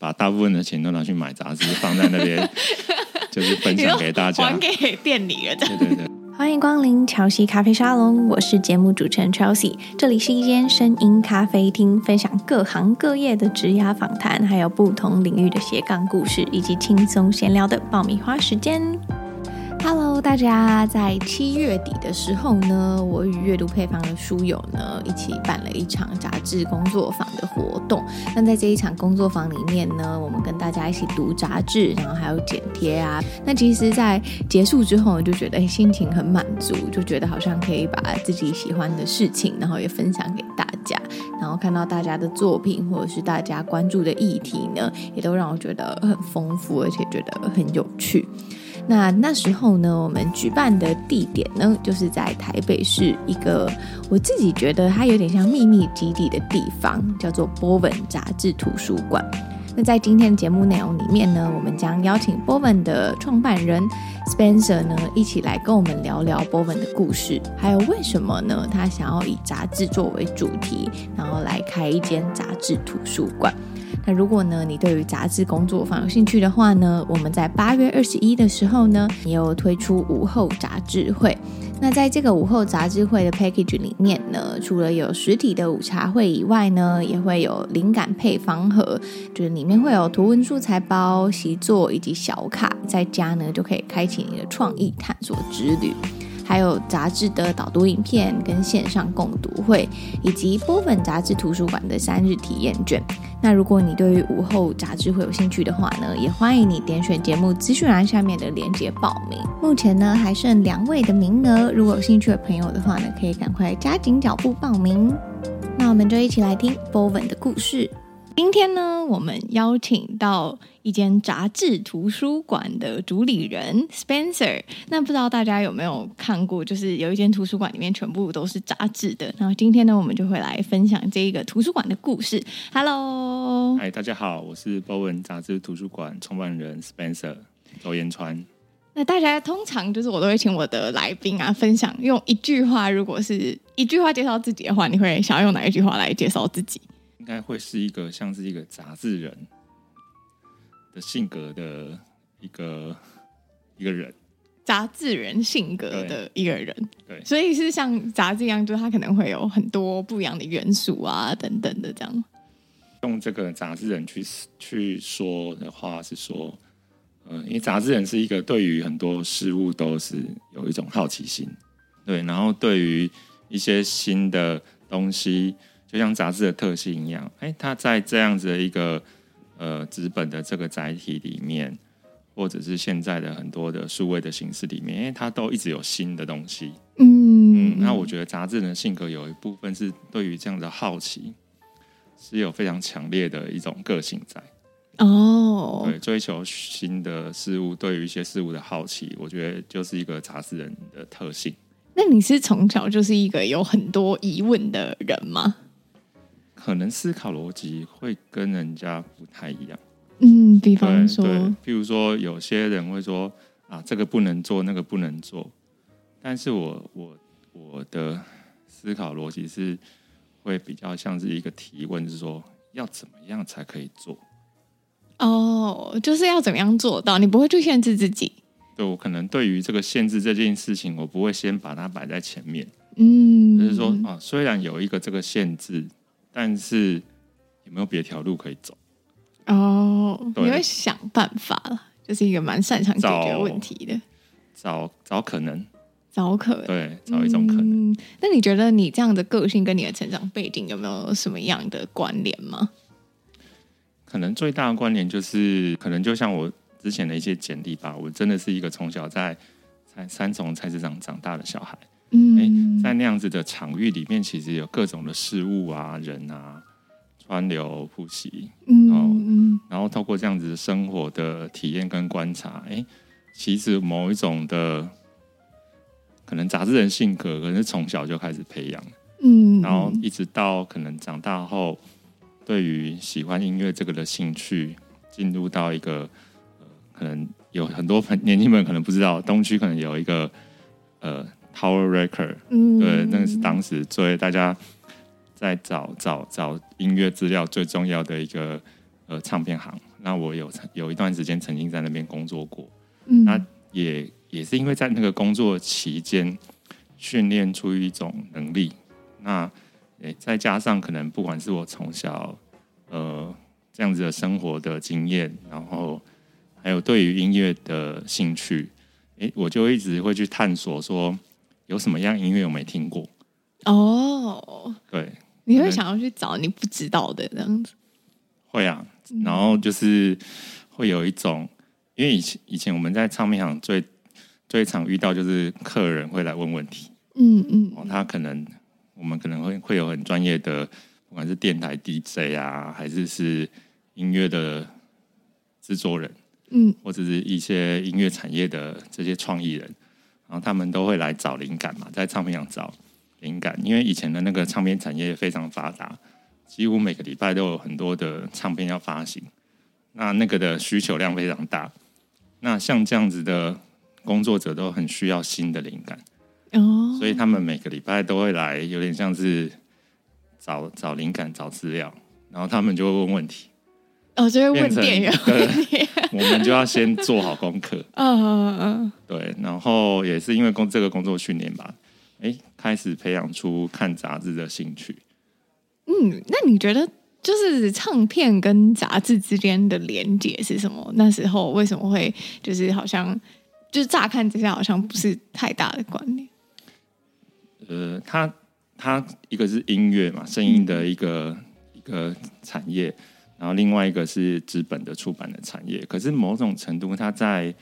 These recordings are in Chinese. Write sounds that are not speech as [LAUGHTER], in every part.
把大部分的钱都拿去买杂志，放在那边，[LAUGHS] 就是分享给大家，还给店里了。对对对，欢迎光临乔西咖啡沙龙，我是节目主持人 Chelsea，这里是一间声音咖啡厅，分享各行各业的职涯访谈，还有不同领域的斜杠故事，以及轻松闲聊的爆米花时间。Hello，大家！在七月底的时候呢，我与阅读配方的书友呢一起办了一场杂志工作坊的活动。那在这一场工作坊里面呢，我们跟大家一起读杂志，然后还有剪贴啊。那其实，在结束之后，就觉得心情很满足，就觉得好像可以把自己喜欢的事情，然后也分享给大家。然后看到大家的作品，或者是大家关注的议题呢，也都让我觉得很丰富，而且觉得很有趣。那那时候呢，我们举办的地点呢，就是在台北市一个我自己觉得它有点像秘密基地的地方，叫做波文杂志图书馆。那在今天的节目内容里面呢，我们将邀请波文的创办人 Spencer 呢，一起来跟我们聊聊波文的故事，还有为什么呢，他想要以杂志作为主题，然后来开一间杂志图书馆。那如果呢，你对于杂志工作坊有兴趣的话呢，我们在八月二十一的时候呢，也有推出午后杂志会。那在这个午后杂志会的 package 里面呢，除了有实体的午茶会以外呢，也会有灵感配方盒，就是里面会有图文素材包、习作以及小卡，在家呢就可以开启你的创意探索之旅。还有杂志的导读影片跟线上共读会，以及波本杂志图书馆的三日体验券。那如果你对于午后杂志会有兴趣的话呢，也欢迎你点选节目资讯栏下面的链接报名。目前呢还剩两位的名额，如果有兴趣的朋友的话呢，可以赶快加紧脚步报名。那我们就一起来听波文的故事。今天呢，我们邀请到一间杂志图书馆的主理人 Spencer。那不知道大家有没有看过，就是有一间图书馆里面全部都是杂志的。然后今天呢，我们就会来分享这一个图书馆的故事。Hello，嗨，大家好，我是波文杂志图书馆创办人 Spencer 周延川。那大家通常就是我都会请我的来宾啊分享，用一句话，如果是一句话介绍自己的话，你会想要用哪一句话来介绍自己？应该会是一个像是一个杂志人的性格的一个一个人，杂志人性格的一个人，对，对，所以是像杂志一样，就是他可能会有很多不一样的元素啊，等等的这样。用这个杂志人去去说的话是说，呃，因为杂志人是一个对于很多事物都是有一种好奇心，对，然后对于一些新的东西。就像杂志的特性一样，哎，它在这样子的一个呃纸本的这个载体里面，或者是现在的很多的数位的形式里面，因为，它都一直有新的东西。嗯嗯，那我觉得杂志的性格有一部分是对于这样的好奇，是有非常强烈的一种个性在。哦，对，追求新的事物，对于一些事物的好奇，我觉得就是一个杂志人的特性。那你是从小就是一个有很多疑问的人吗？可能思考逻辑会跟人家不太一样。嗯，比方说，比如说有些人会说啊，这个不能做，那个不能做。但是我我我的思考逻辑是会比较像是一个提问，是说要怎么样才可以做？哦，就是要怎么样做到？你不会去限制自己？对，我可能对于这个限制这件事情，我不会先把它摆在前面。嗯，就是说啊，虽然有一个这个限制。但是有没有别条路可以走？哦，你会想办法了，就是一个蛮擅长解决问题的，找找可能，找可能，对，找一种可能。嗯，那你觉得你这样的个性跟你的成长背景有没有什么样的关联吗？可能最大的关联就是，可能就像我之前的一些简历吧，我真的是一个从小在三三重菜市场长大的小孩。嗯，在那样子的场域里面，其实有各种的事物啊、人啊，川流不息。嗯，然后透过这样子生活的体验跟观察，哎，其实某一种的可能杂志人性格，可能是从小就开始培养，嗯，然后一直到可能长大后，对于喜欢音乐这个的兴趣，进入到一个呃，可能有很多朋年轻人可能不知道，东区可能有一个呃 Tower Record，嗯，对，那个是当时作为大家。在找找找音乐资料最重要的一个呃唱片行，那我有有一段时间曾经在那边工作过，嗯，那也也是因为在那个工作期间训练出一种能力，那诶再加上可能不管是我从小呃这样子的生活的经验，然后还有对于音乐的兴趣，诶，我就一直会去探索说有什么样音乐我没听过。哦，对。你会想要去找你不知道的这样子？会啊，然后就是会有一种，因为以前以前我们在唱片行最最常遇到就是客人会来问问题，嗯嗯，哦，他可能我们可能会会有很专业的，不管是电台 DJ 啊，还是是音乐的制作人，嗯，或者是一些音乐产业的这些创意人，然后他们都会来找灵感嘛，在唱片上找。灵感，因为以前的那个唱片产业非常发达，几乎每个礼拜都有很多的唱片要发行，那那个的需求量非常大。那像这样子的工作者都很需要新的灵感，哦，所以他们每个礼拜都会来，有点像是找找灵感、找资料，然后他们就会问问题，哦，就会问店员问题，我们就要先做好功课，[LAUGHS] 嗯嗯嗯，对，然后也是因为工这个工作训练吧。哎，开始培养出看杂志的兴趣。嗯，那你觉得就是唱片跟杂志之间的连结是什么？那时候为什么会就是好像就是乍看之下好像不是太大的关联？呃，它它一个是音乐嘛，声音的一个、嗯、一个产业，然后另外一个是纸本的出版的产业。可是某种程度，它在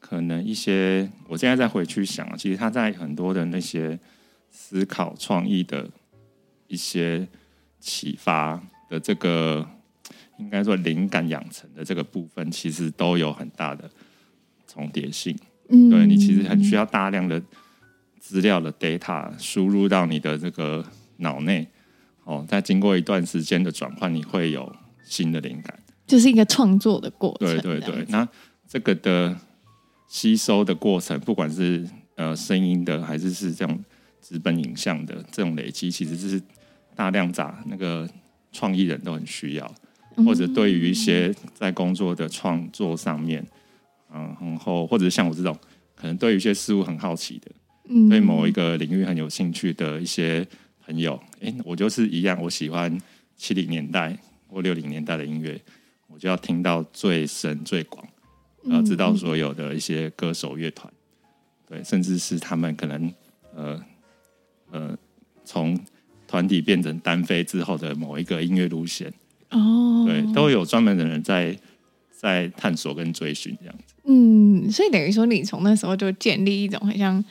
可能一些，我现在再回去想，其实它在很多的那些思考创意的一些启发的这个，应该说灵感养成的这个部分，其实都有很大的重叠性。嗯，对，你其实很需要大量的资料的 data 输入到你的这个脑内，哦，再经过一段时间的转换，你会有新的灵感，就是一个创作的过程。对对对，那这个的。吸收的过程，不管是呃声音的，还是是这种纸本影像的这种累积，其实是大量杂那个创意人都很需要，或者对于一些在工作的创作上面，嗯，然后或者像我这种可能对于一些事物很好奇的，嗯，对某一个领域很有兴趣的一些朋友，哎，我就是一样，我喜欢七零年代或六零年代的音乐，我就要听到最深最广。然后知道所有的一些歌手乐团，对，甚至是他们可能呃呃从团体变成单飞之后的某一个音乐路线哦，对，都有专门的人在在探索跟追寻这样子。嗯，所以等于说你从那时候就建立一种很像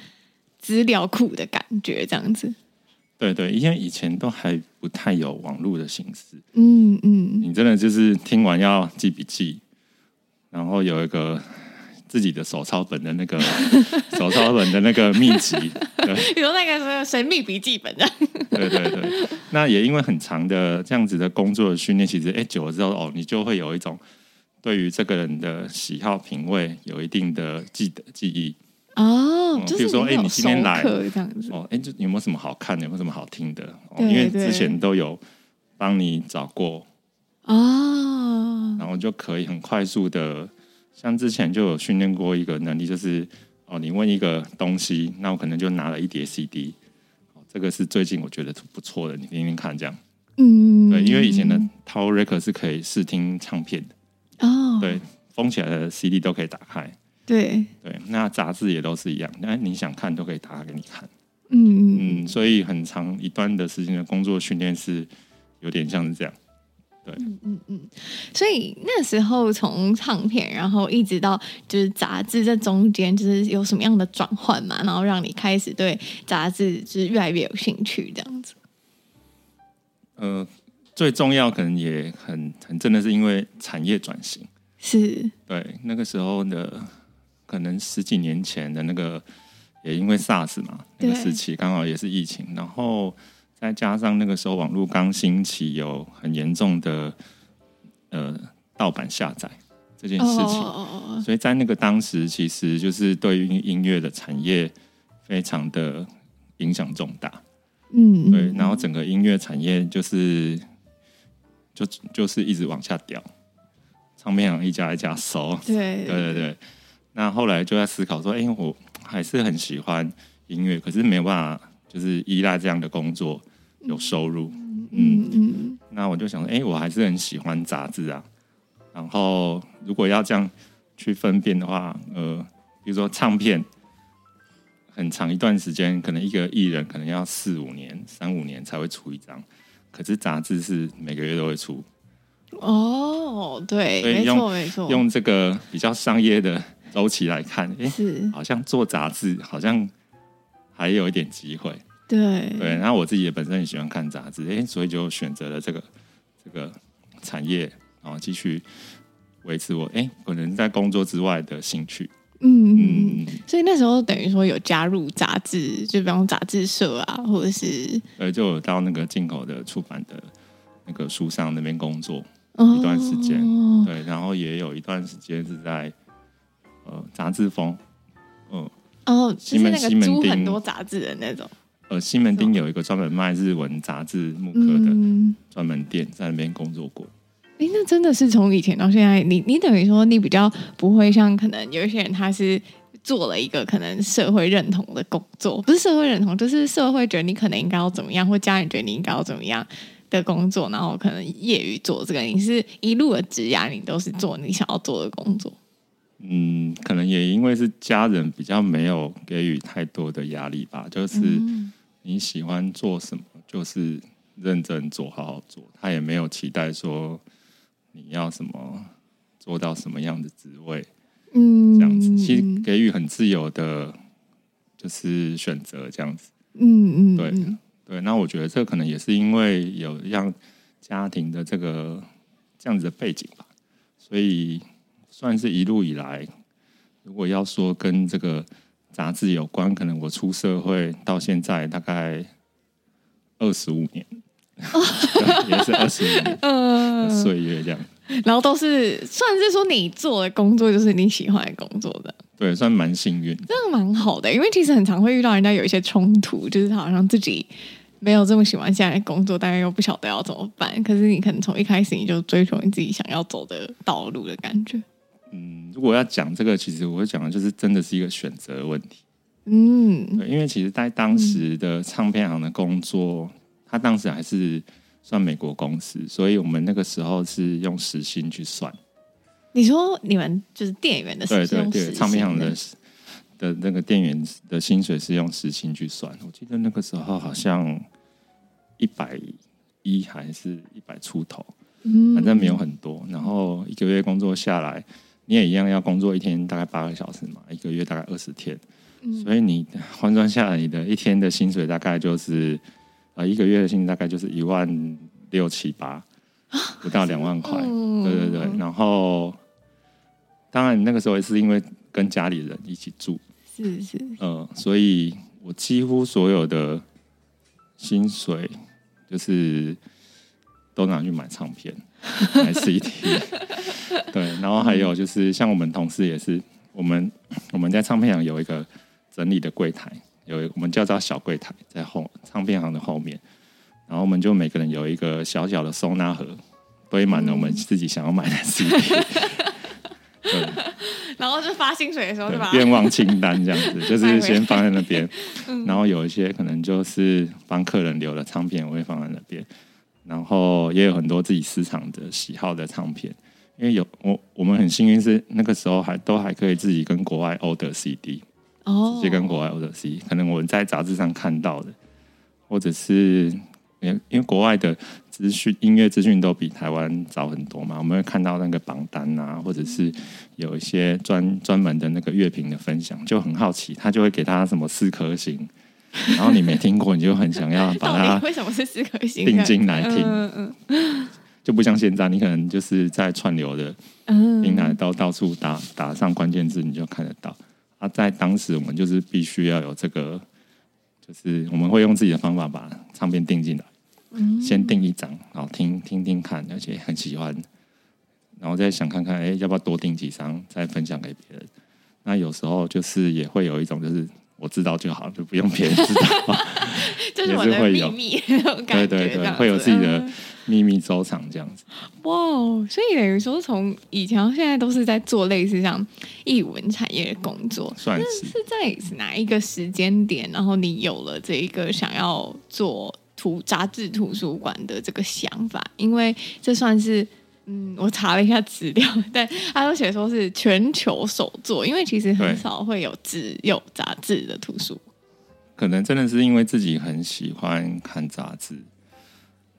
资料库的感觉，这样子。对对，因为以前都还不太有网络的形式。嗯嗯，你真的就是听完要记笔记。然后有一个自己的手抄本的那个 [LAUGHS] 手抄本的那个秘籍，对，[LAUGHS] 比如那个什么神秘笔记本的，对对对。[LAUGHS] 那也因为很长的这样子的工作的训练，其实哎久了之后哦，你就会有一种对于这个人的喜好品味有一定的记得记忆哦。比如说哎，你今天来这样子。哦，哎，就有没有什么好看的，有没有什么好听的？哦，因为之前都有帮你找过。哦，然后就可以很快速的，像之前就有训练过一个能力，就是哦，你问一个东西，那我可能就拿了一叠 CD，哦，这个是最近我觉得不错的，你听听看，这样，嗯，对，因为以前的 Tower Record 是可以试听唱片的，哦，对，封起来的 CD 都可以打开，对，对，那杂志也都是一样，那你想看都可以打开给你看，嗯嗯，所以很长一段的时间的工作训练是有点像是这样。对，嗯嗯嗯，所以那时候从唱片，然后一直到就是杂志，这中间就是有什么样的转换嘛？然后让你开始对杂志就是越来越有兴趣，这样子。呃，最重要可能也很很真的是因为产业转型，是对那个时候的可能十几年前的那个，也因为 SARS 嘛，那个时期刚好也是疫情，然后再加上那个时候网络刚兴起，有很严重的呃盗版下载这件事情，所以在那个当时，其实就是对于音乐的产业非常的影响重大，嗯，对，然后整个音乐产业就是。就就是一直往下掉，唱片行一家一家收。对对对对。那后来就在思考说，哎、欸，我还是很喜欢音乐，可是没有办法，就是依赖这样的工作有收入。嗯嗯，嗯。那我就想说，哎、欸，我还是很喜欢杂志啊。然后如果要这样去分辨的话，呃，比如说唱片，很长一段时间，可能一个艺人可能要四五年、三五年才会出一张。可是杂志是每个月都会出哦，对，没错没错。用这个比较商业的周期来看，哎，是。好像做杂志好像还有一点机会。对。对，然后我自己也本身很喜欢看杂志，哎，所以就选择了这个这个产业，然后继续维持我哎可能在工作之外的兴趣。嗯嗯，所以那时候等于说有加入杂志，就比方杂志社啊，或者是呃，就有到那个进口的出版的那个书商那边工作一段时间，哦，对，然后也有一段时间是在呃杂志风，嗯，哦，西门西门町很多杂志的那种，呃，西门町有一个专门卖日文杂志木刻的专门店，在那边工作过。哎，那真的是从以前到现在，你你等于说你比较不会像可能有一些人，他是做了一个可能社会认同的工作，不是社会认同，就是社会觉得你可能应该要怎么样，或家人觉得你应该要怎么样的工作，然后可能业余做这个，你是一路的职涯，你都是做你想要做的工作。嗯，可能也因为是家人比较没有给予太多的压力吧，就是你喜欢做什么，就是认真做，好好做，他也没有期待说。你要什么做到什么样的职位？嗯，这样子其实给予很自由的，就是选择这样子。嗯嗯，对对。那我觉得这可能也是因为有让家庭的这个这样子的背景吧，所以算是一路以来，如果要说跟这个杂志有关，可能我出社会到现在大概二十五年。[LAUGHS] 也是二十五年的 [LAUGHS] 岁月这样，然后都是算是说你做的工作就是你喜欢的工作的，对，算蛮幸运，这样蛮好的。因为其实很常会遇到人家有一些冲突，就是他好像自己没有这么喜欢现在的工作，但又不晓得要怎么办。可是你可能从一开始你就追求你自己想要走的道路的感觉。嗯，如果要讲这个，其实我会讲的就是真的是一个选择问题。嗯，对，因为其实在当时的唱片行的工作。他当时还是算美国公司，所以我们那个时候是用时薪去算。你说你们就是店员的？对对对，唱片行的的那个店员的薪水是用时薪去算。我记得那个时候好像一百一还是一百出头，反正没有很多。然后一个月工作下来，你也一样要工作一天大概八个小时嘛，一个月大概二十天，所以你换算下来，你的一天的薪水大概就是。啊，一个月的薪水大概就是一万六七八，不到两万块。对对对，然后当然那个时候也是因为跟家里人一起住，是是，嗯，所以我几乎所有的薪水就是都拿去买唱片，买 CD。对，然后还有就是像我们同事也是，我们我们在唱片行有一个整理的柜台。有我们叫做小柜台，在后唱片行的后面，然后我们就每个人有一个小小的收纳盒，堆满了我们自己想要买的 CD，[LAUGHS] 对，然后就发薪水的时候愿望清单这样子，就是 [LAUGHS] 先放在那边，然后有一些可能就是帮客人留的唱片，我会放在那边，然后也有很多自己私藏的喜好的唱片，因为有我我们很幸运是那个时候还都还可以自己跟国外 order CD 哦。直接跟国外 order CD，可能我们在杂志上看到的，或者是因为国外的资讯、音乐资讯都比台湾早很多嘛，我们会看到那个榜单啊，或者是有一些专专门的那个乐评的分享，就很好奇，他就会给他什么四颗星，然后你没听过，你就很想要把 [LAUGHS] 它为什么是四颗星定睛来听，嗯嗯，就不像现在，你可能就是在串流的平台到到处打打上关键字，你就看得到。啊，在当时我们就是必须要有这个，就是我们会用自己的方法把唱片定进来，先定一张，然后听听听看，而且很喜欢，然后再想看看，哎，要不要多订几张，再分享给别人。那有时候就是也会有一种，就是我知道就好，就不用别人知道，[LAUGHS] 就是我的秘密。对对对，会有自己的秘密收藏这样子。哇，所以等于说从以前到现在都是在做类似像译文产业的工作，算是是在哪一个时间点，然后你有了这一个想要做图杂志图书馆的这个想法？因为这算是。嗯，我查了一下资料，但他都写说是全球首作，因为其实很少会有只有杂志的图书。可能真的是因为自己很喜欢看杂志，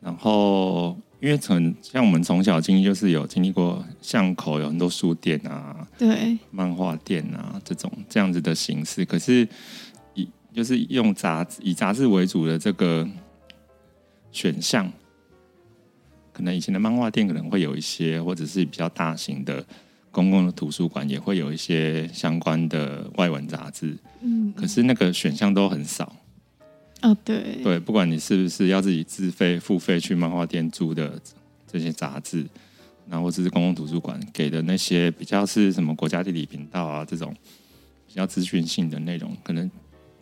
然后因为从像我们从小经历就是有经历过巷口有很多书店啊，对，漫画店啊这种这样子的形式，可是以就是用杂志以杂志为主的这个选项。可能以前的漫画店可能会有一些，或者是比较大型的公共的图书馆也会有一些相关的外文杂志。嗯，可是那个选项都很少。哦，对，对，不管你是不是要自己自费付费去漫画店租的这些杂志，然后或者是公共图书馆给的那些比较是什么国家地理频道啊这种比较资讯性的内容，可能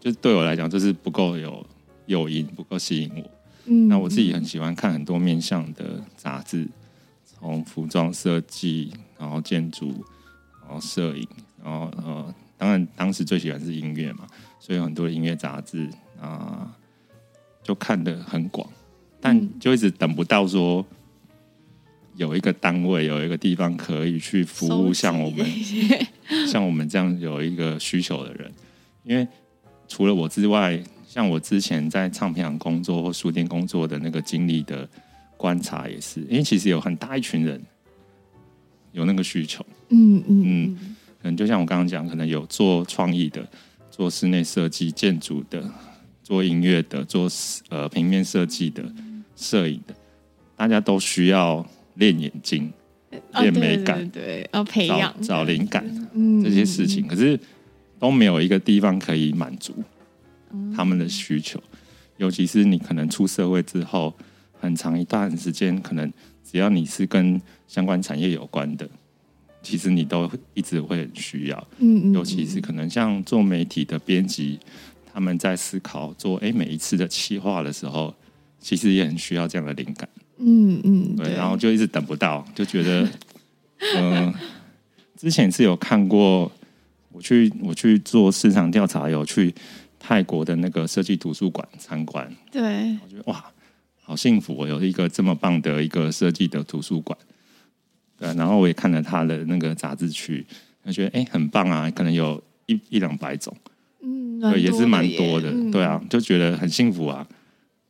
就对我来讲就是不够有诱因，不够吸引我。嗯，那我自己很喜欢看很多面向的杂志，从服装设计，然后建筑，然后摄影，然后呃，当然当时最喜欢是音乐嘛，所以有很多音乐杂志啊，就看得很广，但就一直等不到说有一个单位有一个地方可以去服务像我们像我们这样有一个需求的人，因为除了我之外。像我之前在唱片行工作或书店工作的那个经历的观察也是，因为其实有很大一群人有那个需求，嗯嗯嗯，可能就像我刚刚讲，可能有做创意的、做室内设计、建筑的、做音乐的、做呃平面设计的、摄影的，大家都需要练眼睛、练美感，哦、对，对，对，要培养找灵感，嗯，这些事情，可是都没有一个地方可以满足。他们的需求，尤其是你可能出社会之后，很长一段时间，可能只要你是跟相关产业有关的，其实你都一直会很需要。嗯，嗯，嗯，尤其是可能像做媒体的编辑，他们在思考做哎每一次的企划的时候，其实也很需要这样的灵感。嗯嗯，对，然后就一直等不到，就觉得，嗯、[LAUGHS] 呃，之前是有看过，我去我去做市场调查，有去。泰国的那个设计图书馆参观，对，我觉得哇，好幸福！我有一个这么棒的一个设计的图书馆，对，然后我也看了他的那个杂志区，我觉得哎、欸，很棒啊，可能有一一两百种，嗯，对，也是蛮多的，嗯、对啊，就觉得很幸福啊。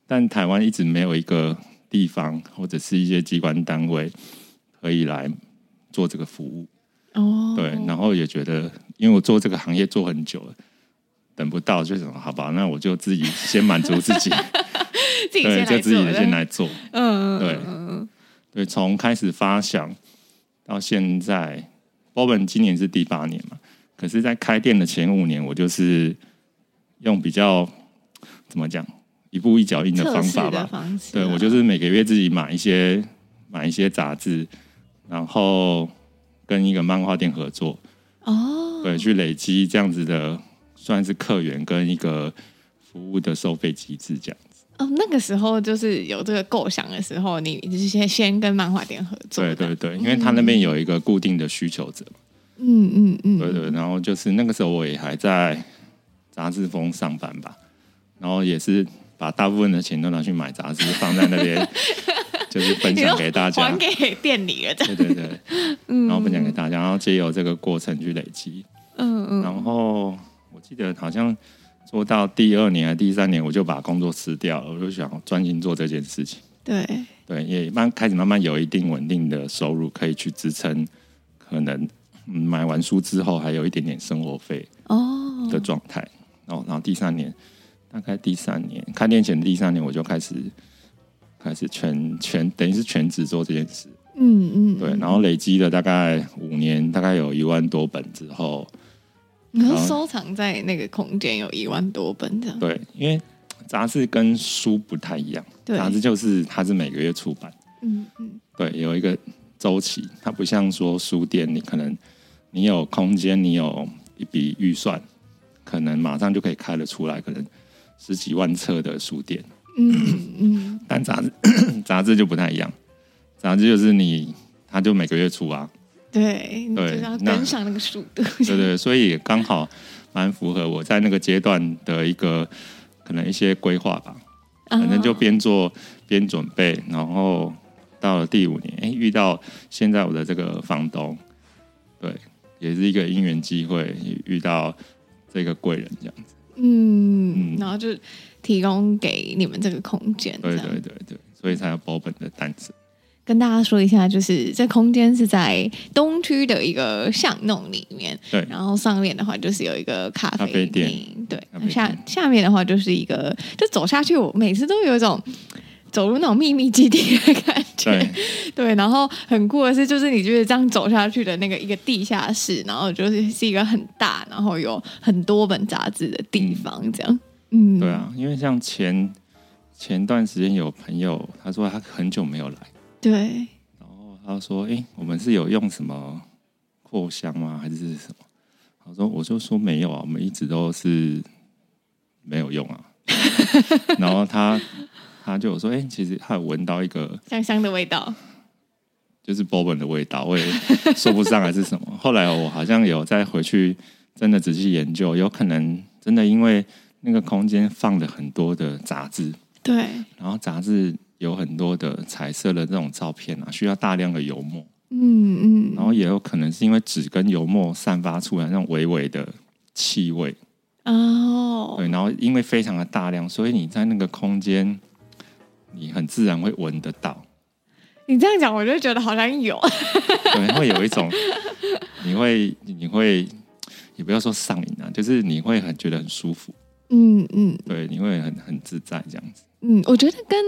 但台湾一直没有一个地方或者是一些机关单位可以来做这个服务，哦，对，然后也觉得，因为我做这个行业做很久了。等不到就什么好吧，那我就自己先满足自己，[LAUGHS] 自己对，就自己先来做。嗯，对，对，从开始发想到现在，Bowen 今年是第八年嘛，可是，在开店的前五年，我就是用比较怎么讲，一步一脚印的方法吧。啊、对，我就是每个月自己买一些买一些杂志，然后跟一个漫画店合作。哦，对，去累积这样子的。算是客源跟一个服务的收费机制这样子哦。那个时候就是有这个构想的时候，你就是先先跟漫画店合作。对对对，因为他那边有一个固定的需求者。嗯嗯嗯。对对，然后就是那个时候我也还在杂志风上班吧，然后也是把大部分的钱都拿去买杂志，放在那边，就是分享给大家，还给店里了。对对对，然后分享给大家，然后借由这个过程去累积。嗯嗯，然后。记得好像做到第二年还是第三年，我就把工作辞掉了，我就想专心做这件事情。对对，也慢开始慢慢有一定稳定的收入，可以去支撑可能买完书之后还有一点点生活费哦的状态。然后然后第三年大概第三年开店前的第三年，我就开始开始全全等于是全职做这件事。嗯嗯，对，然后累积了大概五年，大概有一万多本之后，你说收藏在那个空间有一万多本这样？对，因为杂志跟书不太一样，对。杂志就是它是每个月出版，嗯嗯，对，有一个周期，它不像说书店，你可能你有空间，你有一笔预算，可能马上就可以开得出来，可能十几万册的书店，嗯嗯，但杂志 [COUGHS] 杂志就不太一样。杂志就是你，它就每个月出啊，对，你，就是要跟上那个速度，对，对对，所以刚好蛮符合我在那个阶段的一个可能一些规划吧，反正就边做边准备，然后到了第五年，哎，遇到现在我的这个房东，对，也是一个因缘机会遇到这个贵人这样子，嗯，嗯。然后就提供给你们这个空间，对对对对，所以才有 Bourbon 的诞生。跟大家说一下，就是这空间是在东区的一个巷弄里面，对。然后上面的话就是有一个咖啡，店，对。下下面的话就是一个，就走下去，我每次都有一种走入那种秘密基地的感觉，对。[LAUGHS] 对，然后很酷的是，就是你就是这样走下去的那个一个地下室，然后就是是一个很大，然后有很多本杂志的地方，这样。嗯，对啊，因为像前前段时间有朋友他说他很久没有来。对，然后他说：“哎，我们是有用什么扩香吗？还是什么？”他说：“我就说没有啊，我们一直都是没有用啊。” [LAUGHS] 然后他他就说：“哎，其实他有闻到一个香香的味道，就是 Bourbon 的味道，我也说不上来是什么。后来我好像有再回去真的仔细研究，有可能真的因为那个空间放了很多的杂志，对，然后杂志。”有很多的彩色的这种照片啊，需要大量的油墨，嗯嗯，然后也有可能是因为纸跟油墨散发出来那种微微的气味。哦，对，然后因为非常的大量，所以你在那个空间，你很自然会闻得到。你这样讲，我就觉得好像有，[LAUGHS] 对，会有一种，你会你会，也不要说上瘾啊，就是你会很觉得很舒服，嗯嗯，对，你会很很自在这样子。嗯，我觉得跟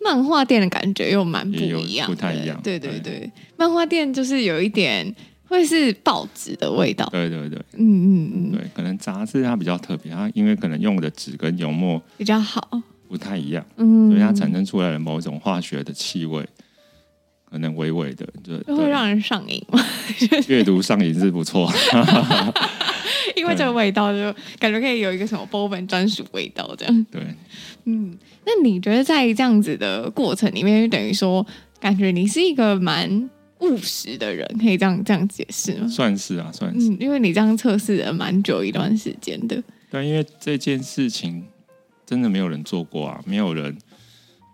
漫画店的感觉又蛮不一样，不太一样。对对对，漫画店就是有一点会是报纸的味道。对对对，嗯嗯嗯，对，可能杂志它比较特别，它因为可能用的纸跟油墨比较好，不太一样，嗯，所以它产生出来的某种化学的气味，可能微微的，就会让人上瘾嘛。[LAUGHS] 阅读上瘾是不错，[LAUGHS] 因为这个味道就感觉可以有一个什么 Bourbon 专属味道这样。对，嗯。那你觉得在这样子的过程里面，就等于说，感觉你是一个蛮务实的人，可以这样这样解释吗？算是啊，算是。嗯，因为你这样测试了蛮久一段时间的。对，因为这件事情真的没有人做过啊，没有人。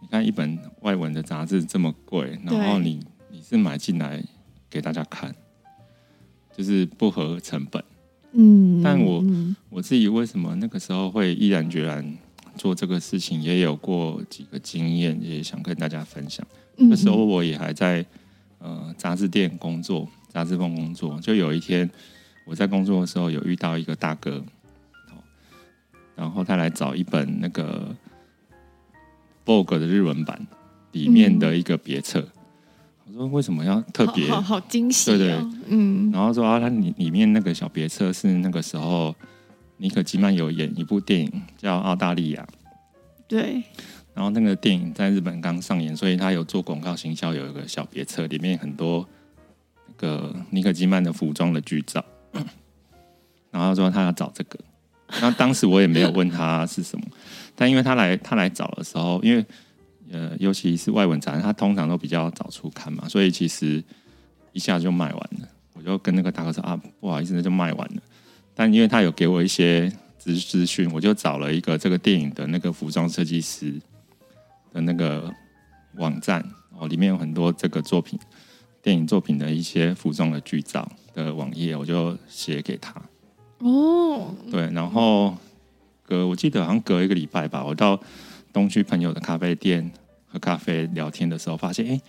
你看一本外文的杂志这么贵，然后你你是买进来给大家看，就是不合成本。嗯，但我我自己为什么那个时候会毅然决然？做这个事情也有过几个经验，也想跟大家分享。嗯、那时候我也还在呃杂志店工作，杂志部工作。就有一天我在工作的时候，有遇到一个大哥，然后他来找一本那个 Vogue 的日文版里面的一个别册。嗯、我说为什么要特别？好好惊喜、哦，对对，嗯。然后说啊，他里里面那个小别册是那个时候。尼可基曼有演一部电影叫《澳大利亚》，对。然后那个电影在日本刚上演，所以他有做广告行销，有一个小别册，里面很多那个尼可基曼的服装的剧照。[COUGHS] 然后说他要找这个，那当时我也没有问他是什么，但因为他来他来找的时候，因为呃，尤其是外文杂志，他通常都比较早出刊嘛，所以其实一下就卖完了。我就跟那个大哥说啊，不好意思，那就卖完了。但因为他有给我一些资资讯，我就找了一个这个电影的那个服装设计师的那个网站，哦，里面有很多这个作品、电影作品的一些服装的剧照的网页，我就写给他。哦，对，然后隔我记得好像隔一个礼拜吧，我到东区朋友的咖啡店喝咖啡聊天的时候，发现哎，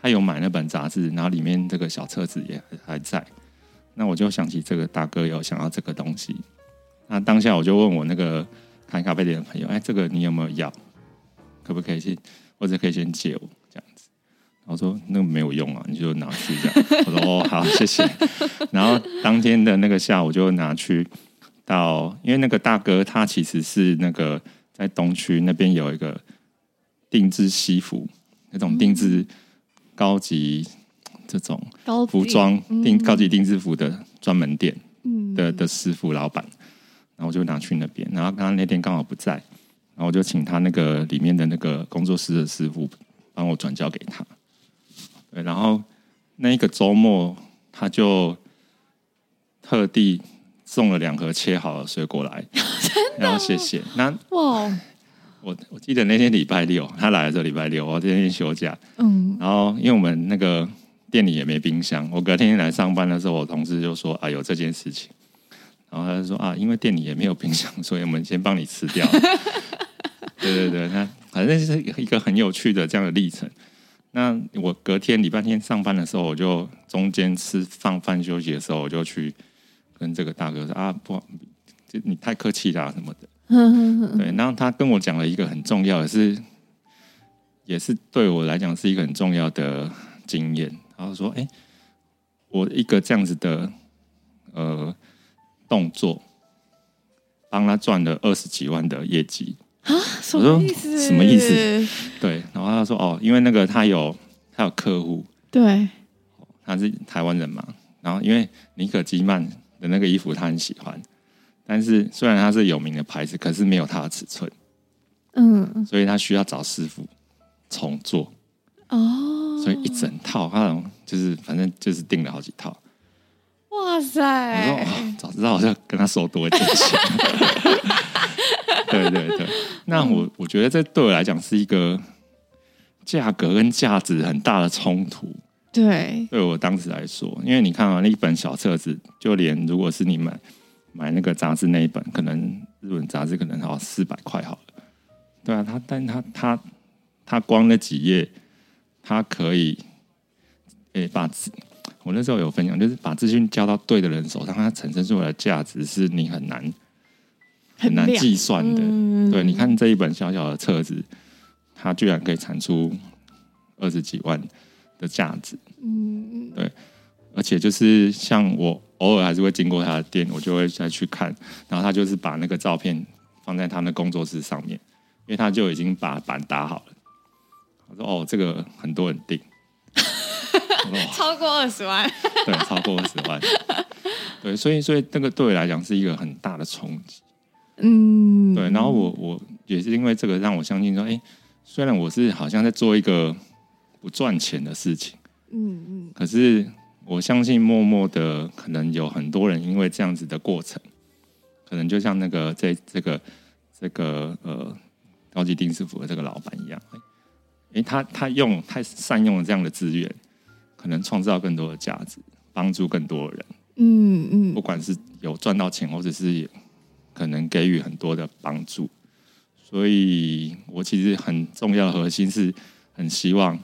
他有买那本杂志，然后里面这个小册子也还在。那我就想起这个大哥有想要这个东西，那当下我就问我那个开咖啡店的朋友，哎，这个你有没有要？可不可以先，或者可以先借我这样子？然后说那个没有用啊，你就拿去这样。[LAUGHS] 我说哦，好，谢谢。然后当天的那个下午就拿去到，因为那个大哥他其实是那个在东区那边有一个定制西服，那种定制高级这种服装定高级定制服的专门店的的师傅老板，然后我就拿去那边。然后刚刚那天刚好不在。然后我就请他那个里面的那个工作室的师傅帮我转交给他，对，然后那一个周末他就特地送了两盒切好的水果来，[LAUGHS] 然后谢谢。那哇，我我记得那天礼拜六他来的时候礼拜六，我那天休假，嗯，然后因为我们那个店里也没冰箱，我隔天来上班的时候，我同事就说啊有这件事情，然后他就说啊因为店里也没有冰箱，[LAUGHS] 所以我们先帮你吃掉。对对 [LAUGHS] 对，他反正是一个很有趣的这样的历程。那我隔天礼拜天上班的时候，我就中间吃放饭休息的时候，我就去跟这个大哥说啊，不，这你太客气啦什么的。对，然后他跟我讲了一个很重要的是，也是对我来讲是一个很重要的经验。然后说，哎，我一个这样子的呃动作，帮他赚了二十几万的业绩。啊，什么意思？什么意思？对，然后他说哦，因为那个他有他有客户，对，他是台湾人嘛。然后因为尼可基曼的那个衣服他很喜欢，但是虽然它是有名的牌子，可是没有它的尺寸，嗯，所以他需要找师傅重做哦，所以一整套他就是反正就是订了好几套。哇塞！我说哦，早知道我就跟他收多一点钱。对对对，那我我觉得这对我来讲是一个价格跟价值很大的冲突。对，对我当时来说，因为你看啊，那一本小册子，就连如果是你买买那个杂志那一本，可能日本杂志可能好四百块好了。对啊，他但他他他光那几页，他可以诶把资，我那时候有分享，就是把资讯交到对的人手上，它产生出来的价值是你很难。很难计算的，嗯、对，你看这一本小小的册子，它居然可以产出二十几万的价值，嗯，对，而且就是像我偶尔还是会经过他的店，我就会再去看，然后他就是把那个照片放在他的工作室上面，因为他就已经把板打好了。我说哦，这个很多人订，[LAUGHS] 超过二十万，[LAUGHS] 对，超过二十万，对，所以所以这个对我来讲是一个很大的冲击。嗯，对，然后我我也是因为这个让我相信说，哎，虽然我是好像在做一个不赚钱的事情，嗯嗯，可是我相信默默的可能有很多人因为这样子的过程，可能就像那个这这个这个呃高级定制服的这个老板一样，哎，他他用他善用了这样的资源，可能创造更多的价值，帮助更多的人，嗯嗯，不管是有赚到钱或者是。可能给予很多的帮助，所以我其实很重要的核心是很希望，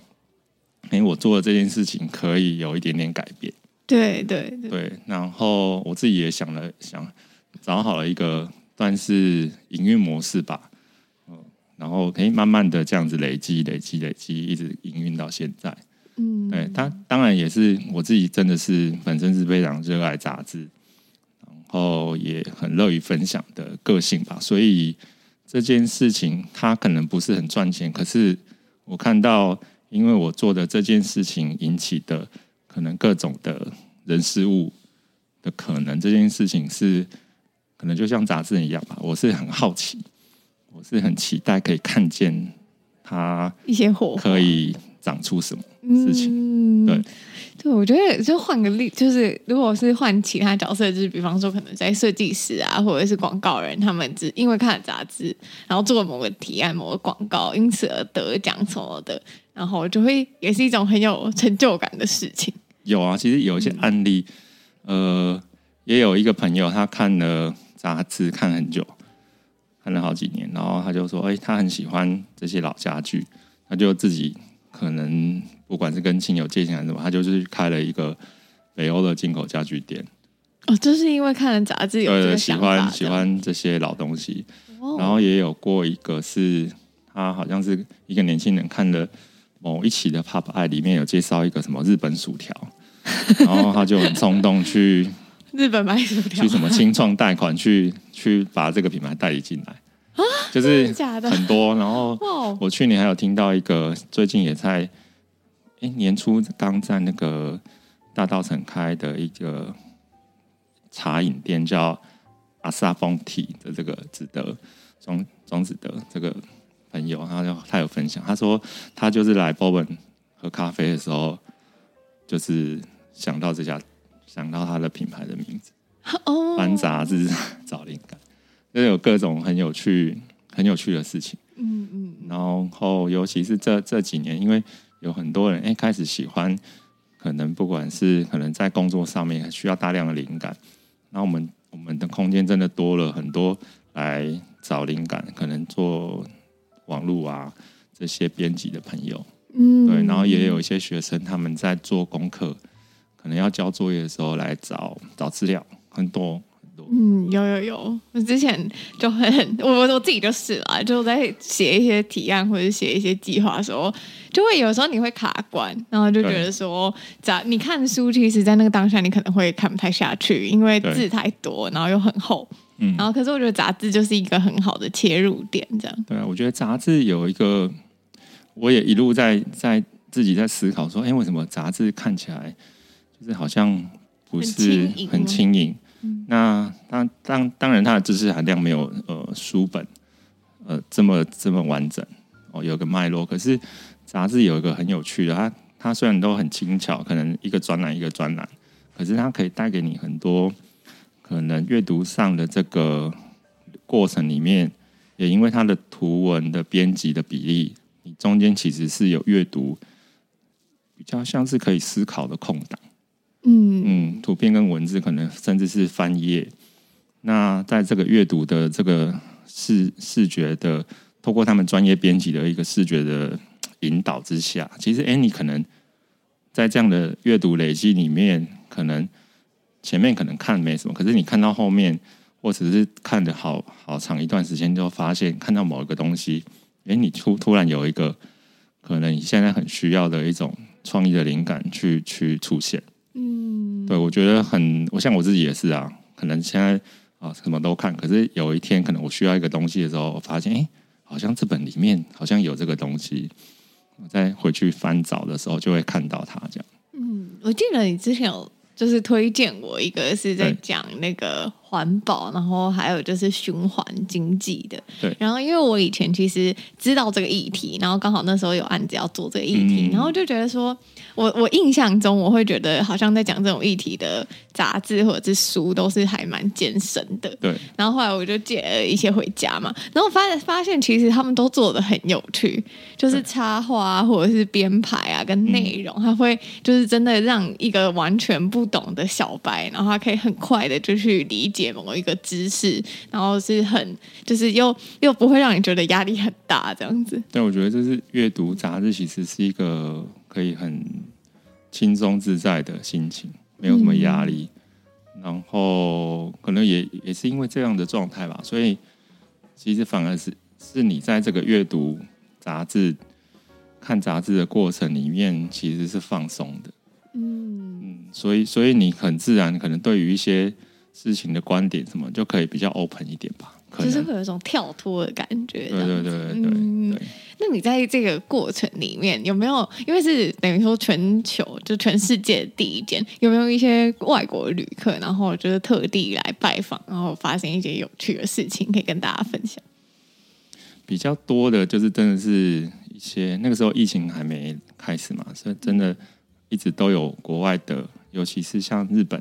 哎，我做的这件事情可以有一点点改变。对对对，对。然后我自己也想了想，找好了一个算是营运模式吧。嗯，然后可以慢慢的这样子累积、累积、累积，一直营运到现在。嗯，对。他当然也是我自己，真的是本身是非常热爱杂志。然后也很乐于分享的个性吧，所以这件事情它可能不是很赚钱，可是我看到，因为我做的这件事情引起的可能各种的人事物的可能，这件事情是可能就像杂志一样吧，我是很好奇，我是很期待可以看见它一些火可以长出什么事情，对。对，我觉得就换个例，就是如果是换其他角色，就是比方说可能在设计师啊，或者是广告人，他们只因为看了杂志，然后做了某个提案、某个广告，因此而得奖什么的，然后就会也是一种很有成就感的事情。有啊，其实有一些案例，嗯、呃，也有一个朋友，他看了杂志看很久，看了好几年，然后他就说：“哎，他很喜欢这些老家具，他就自己可能。”不管是跟亲友借钱还是什么，他就是开了一个北欧的进口家具店。哦，就是因为看了杂志有这个喜欢喜欢这些老东西，，然后也有过一个是他好像是一个年轻人看的某一期的 Pop Eye 里面有介绍一个什么日本薯条，[LAUGHS] 然后他就很冲动去日本买薯条，去什么清创贷款去去把这个品牌代理进来啊，就是很多。然后我去年还有听到一个，最近也在哎年初刚在那个大道城开的一个茶饮店叫。阿萨风体的这个子德庄庄子德这个朋友，他就他有分享，他说他就是来波本喝咖啡的时候，就是想到这家，想到他的品牌的名字，翻杂志 [LAUGHS] 找灵感，就有各种很有趣、很有趣的事情。嗯嗯，然后尤其是这这几年，因为有很多人哎开始喜欢，可能不管是可能在工作上面需要大量的灵感，那我们。我们的空间真的多了很多来找灵感，可能做网络啊这些编辑的朋友，嗯，对，然后也有一些学生他们在做功课，可能要交作业的时候来找找资料，很多。嗯，有有有，我之前就很 [LAUGHS] 我我自己就是啦，就在写一些提案或者写一些计划的时候，就会有时候你会卡关，然后就觉得说，杂你看书，其实，在那个当下你可能会看不太下去，因为字太多，然后又很厚，嗯，然后可是我觉得杂志就是一个很好的切入点，这样。对啊，我觉得杂志有一个，我也一路在在自己在思考说，哎，为什么杂志看起来就是好像不是很轻盈？那当当当然，它的知识含量没有呃书本呃这么这么完整哦，有个脉络。可是杂志有一个很有趣的，它它虽然都很轻巧，可能一个专栏一个专栏，可是它可以带给你很多可能阅读上的这个过程里面，也因为它的图文的编辑的比例，你中间其实是有阅读比较像是可以思考的空档。嗯嗯，图片跟文字可能甚至是翻页。那在这个阅读的这个视视觉的，透过他们专业编辑的一个视觉的引导之下，其实哎，你可能在这样的阅读累积里面，可能前面可能看没什么，可是你看到后面，或者是看的好好长一段时间，就发现看到某一个东西，哎，你突突然有一个可能你现在很需要的一种创意的灵感去去出现。嗯，对，我觉得很，我像我自己也是啊，可能现在啊什么都看，可是有一天可能我需要一个东西的时候，我发现哎，好像这本里面好像有这个东西，我再回去翻找的时候就会看到它这样。嗯，我记得你之前有就是推荐我一个是在讲那个。环保，然后还有就是循环经济的。对。然后，因为我以前其实知道这个议题，然后刚好那时候有案子要做这个议题，嗯、然后就觉得说，我我印象中我会觉得好像在讲这种议题的杂志或者是书都是还蛮艰深的。对。然后后来我就借了一些回家嘛，然后发现发现其实他们都做的很有趣，就是插画或者是编排啊跟内容，他会就是真的让一个完全不懂的小白，然后他可以很快的就去理解。解某一个知识，然后是很就是又又不会让你觉得压力很大这样子。对，我觉得这是阅读杂志其实是一个可以很轻松自在的心情，没有什么压力。嗯、然后可能也也是因为这样的状态吧，所以其实反而是是你在这个阅读杂志、看杂志的过程里面，其实是放松的。嗯嗯，所以所以你很自然，可能对于一些。事情的观点什么就可以比较 open 一点吧，可是会有一种跳脱的感觉。对对对对对。嗯，那你在这个过程里面有没有，因为是等于说全球就全世界第一间，有没有一些外国旅客，然后就是特地来拜访，然后发生一些有趣的事情，可以跟大家分享？比较多的就是真的是一些那个时候疫情还没开始嘛，所以真的一直都有国外的，尤其是像日本，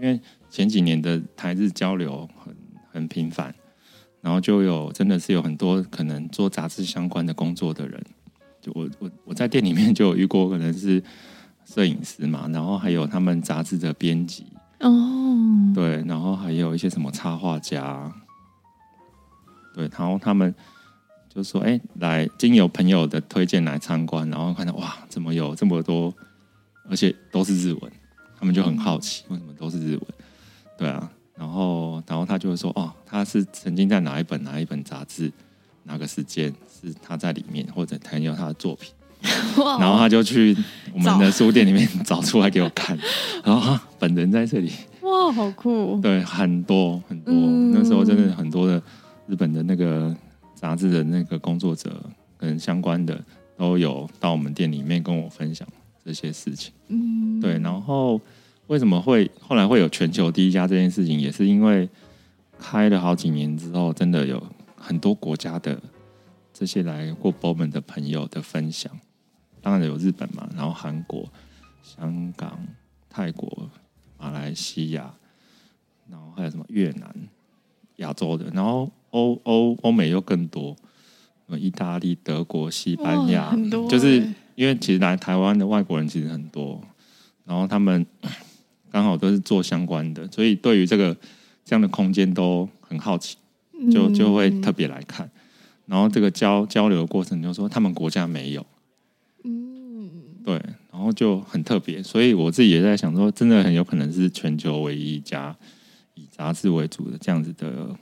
因为。前几年的台日交流很很频繁，然后就有真的是有很多可能做杂志相关的工作的人，就我我我在店里面就有遇过，可能是摄影师嘛，然后还有他们杂志的编辑。哦，对，然后还有一些什么插画家，对，然后他们就说：“哎，来经由朋友的推荐来参观，然后看到哇，怎么有这么多，而且都是日文，他们就很好奇为什么都是日文。”对啊，然后然后他就会说哦，他是曾经在哪一本哪一本杂志，哪个时间是他在里面，或者他有他的作品，然后他就去我们的书店里面找出来给我看，[LAUGHS] 然后啊，本人在这里，哇，好酷！对，很多很多，嗯、那时候真的很多的日本的那个杂志的那个工作者跟相关的都有到我们店里面跟我分享这些事情，嗯，对，然后。为什么会后来会有全球第一家这件事情，也是因为开了好几年之后，真的有很多国家的这些来过 Bowman 的朋友的分享，当然有日本嘛，然后韩国、香港、泰国、马来西亚，然后还有什么越南、亚洲的，然后欧欧欧美又更多，意大利、德国、西班牙，就是因为其实来台湾的外国人其实很多，然后他们。[CLEARS THROAT] 刚好都是做相关的，所以对于这个这样的空间都很好奇，就就会特别来看。然后这个交交流的过程，就说他们国家没有，嗯，对，然后就很特别。所以我自己也在想说，真的很有可能是全球唯一一家以杂志为主的这样子的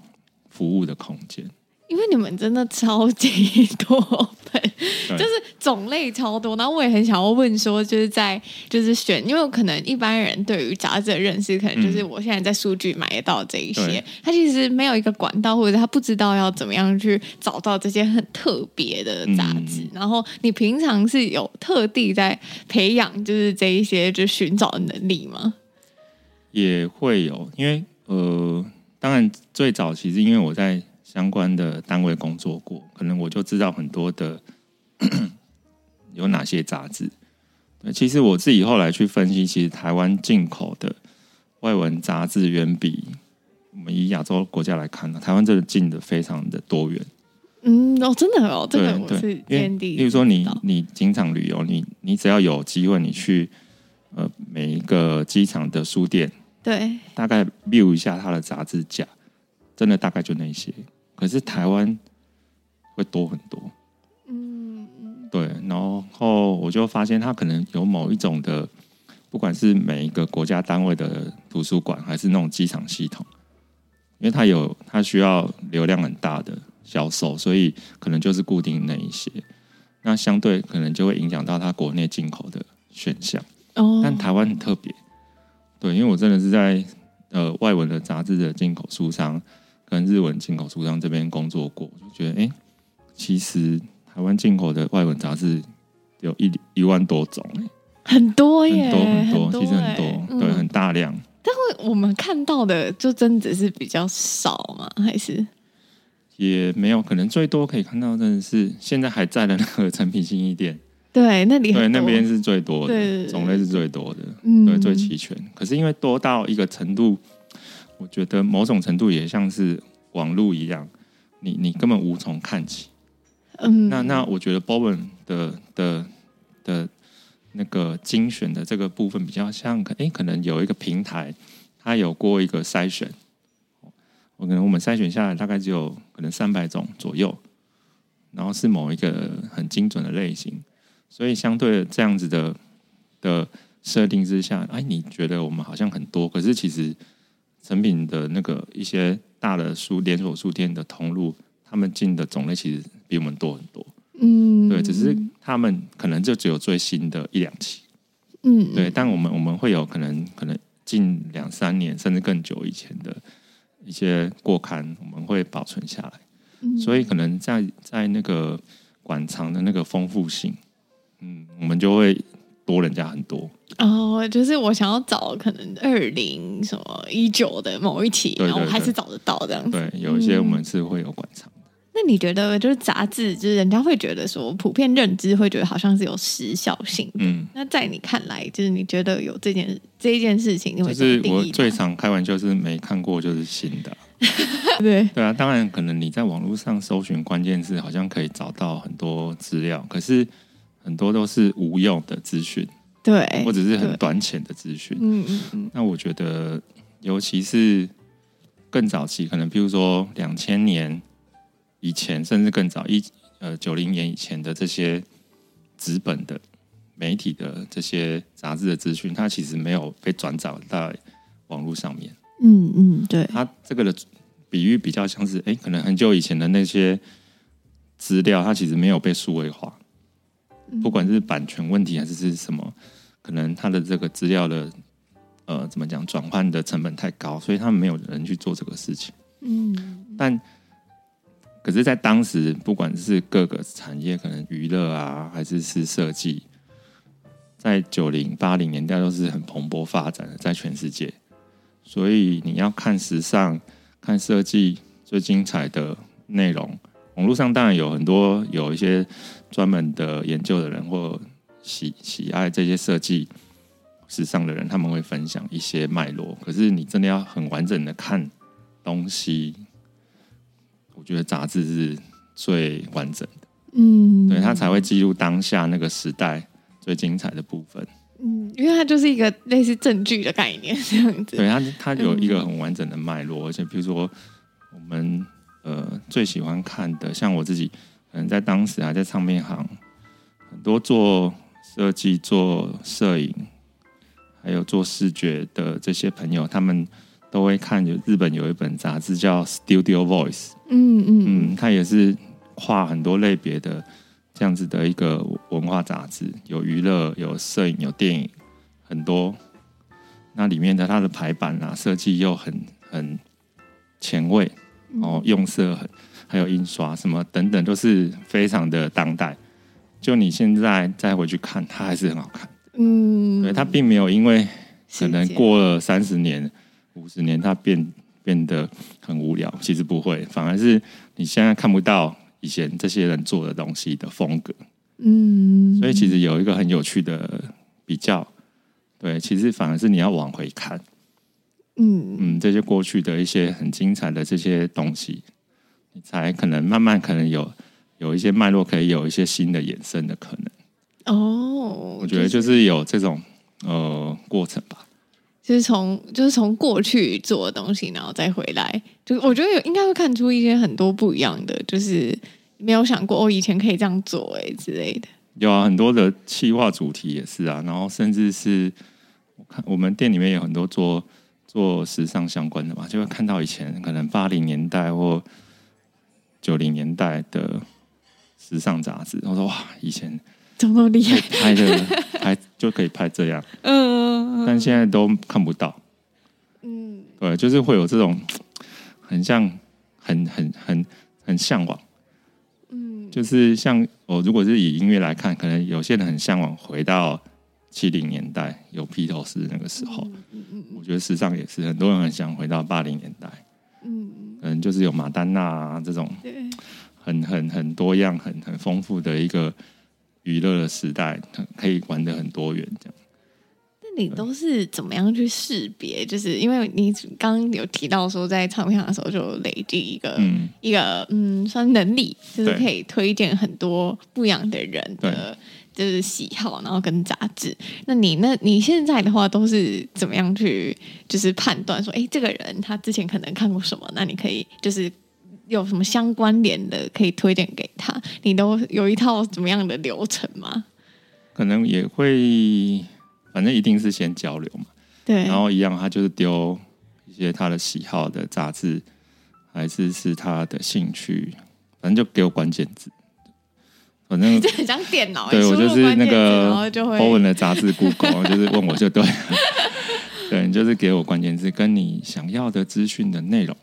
服务的空间。你们真的超级多本，就是种类超多。然后我也很想要问说，就是在就是选，因为可能一般人对于杂志的认识，可能就是我现在在数据买得到这一些，他其实没有一个管道，或者他不知道要怎么样去找到这些很特别的杂志。然后你平常是有特地在培养，就是这一些就寻找的能力吗？也会有，因为呃，当然最早其实因为我在。相关的单位工作过，可能我就知道很多的 [CLEARS THROAT] 有哪些杂志。对，其实我自己后来去分析，其实台湾进口的外文杂志远比我们以亚洲国家来看呢，台湾这个进的非常的多元。嗯，哦，真的哦，这个对对，因为比如说你你经常旅游，你你只要有机会，你去呃每一个机场的书店，对，大概 view 一下它的杂志架，真的大概就那些。可是台湾会多很多，嗯，对，然后我就发现它可能有某一种的，不管是每一个国家单位的图书馆，还是那种机场系统，因为它有它需要流量很大的销售，所以可能就是固定那一些，那相对可能就会影响到它国内进口的选项。哦，但台湾很特别，对，因为我真的是在呃外文的杂志的进口书商。跟日文进口书商这边工作过，就觉得哎、欸，其实台湾进口的外文杂志有一一万多种，很多耶，很多很多，很多其实很多，嗯、对，很大量。但会我们看到的就真的是比较少吗？还是也没有，可能最多可以看到真的是现在还在的那个诚品新义店，对，那里对那边是最多的，对种类是最多的，嗯，对，最齐全。可是因为多到一个程度。我觉得某种程度也像是网络一样，你你根本无从看起。嗯，那那我觉得 Bowman 的的的那个精选的这个部分比较像，哎、欸，可能有一个平台，它有过一个筛选。我可能我们筛选下来大概只有可能三百种左右，然后是某一个很精准的类型，所以相对这样子的的设定之下，哎，你觉得我们好像很多，可是其实。诚品的那个一些大的书连锁书店的通路，他们进的种类其实比我们多很多。嗯，对，只是他们可能就只有最新的一两期。嗯，对，但我们我们会有可能可能近两三年甚至更久以前的一些过刊，我们会保存下来。嗯，所以可能在在那个馆藏的那个丰富性，嗯，我们就会多人家很多。哦，就是我想要找可能二零什么一九的某一期，然后还是找得到这样子。对，有一些我们是会有馆藏。嗯。那你觉得，就是杂志，就是人家会觉得说，普遍认知会觉得好像是有时效性的。嗯。那在你看来，就是你觉得有这件这一件事情，就是我最常开玩笑，就是没看过就是新的。[LAUGHS] 对对啊，当然可能你在网络上搜寻关键字，好像可以找到很多资料，可是很多都是无用的资讯。对，或者是很短浅的资讯。嗯嗯嗯。那我觉得，尤其是更早期，可能比如说两千年以前，甚至更早一呃九零年以前的这些纸本的媒体的这些杂志的资讯，它其实没有被转载到网络上面。嗯嗯，对，它这个的比喻比较像是，哎，可能很久以前的那些资料，它其实没有被数位化，不管是版权问题还是是什么，可能它的这个资料的呃怎么讲转换的成本太高，所以他们没有人去做这个事情。嗯，但可是，在当时，不管是各个产业，可能娱乐啊，还是是设计，在九零八零年代都是很蓬勃发展的，在全世界。所以你要看时尚、看设计最精彩的内容，网络上当然有很多有一些专门的研究的人或喜喜爱这些设计时尚的人，他们会分享一些脉络。可是你真的要很完整的看东西，我觉得杂志是最完整的。嗯，对，它才会记录当下那个时代最精彩的部分。嗯，因为它就是一个类似证据的概念这样子。对，它它有一个很完整的脉络，嗯、而且比如说我们呃最喜欢看的，像我自己可能在当时还在唱片行，很多做设计、做摄影，还有做视觉的这些朋友，他们都会看。有日本有一本杂志叫《Studio Voice》，嗯嗯嗯，它也是跨很多类别的。这样子的一个文化杂志，有娱乐、有摄影、有电影，很多。那里面的它的排版啊，设计又很很前卫，哦，用色很，还有印刷什么等等，都是非常的当代。就你现在再回去看，它还是很好看。嗯，对，它并没有因为可能过了三十年、五十年，它变变得很无聊。其实不会，反而是你现在看不到。以前这些人做的东西的风格，嗯，所以其实有一个很有趣的比较，对，其实反而是你要往回看，嗯嗯，这些过去的一些很精彩的这些东西，你才可能慢慢可能有有一些脉络，可以有一些新的衍生的可能。哦，我觉得就是有这种呃过程吧。就是从就是从过去做的东西，然后再回来，就我觉得有应该会看出一些很多不一样的，就是没有想过哦，以前可以这样做哎之类的。有啊，很多的企划主题也是啊，然后甚至是我看我们店里面有很多做做时尚相关的嘛，就会看到以前可能八零年代或九零年代的时尚杂志，我说哇，以前。怎么那么厉害？拍的拍 [LAUGHS] 就可以拍这样，嗯，但现在都看不到，嗯，对，就是会有这种很像，很很很很向往，嗯，就是像我如果是以音乐来看，可能有些人很向往回到七零年代有披头士那个时候，嗯嗯，我觉得时尚也是很多人很想回到八零年代，嗯，可能就是有马丹娜啊这种，很很很多样、很很丰富的一个。娱乐的时代，可以玩的很多元，这样。那你都是怎么样去识别？就是因为你刚刚有提到说，在唱片的时候就累积一个、嗯、一个嗯，算能力，就是可以推荐很多不一样的人的，就是喜好，然后跟杂志。那你那你现在的话，都是怎么样去就是判断说，哎，这个人他之前可能看过什么？那你可以就是。有什么相关联的可以推荐给他？你都有一套怎么样的流程吗？可能也会，反正一定是先交流嘛。对，然后一样，他就是丢一些他的喜好的杂志，还是是他的兴趣，反正就给我关键字。反正 [LAUGHS] 就很像电脑，对我就是那个 Owen 的杂志 Google，就是问我就对了。对，你就是给我关键字，跟你想要的资讯的内容。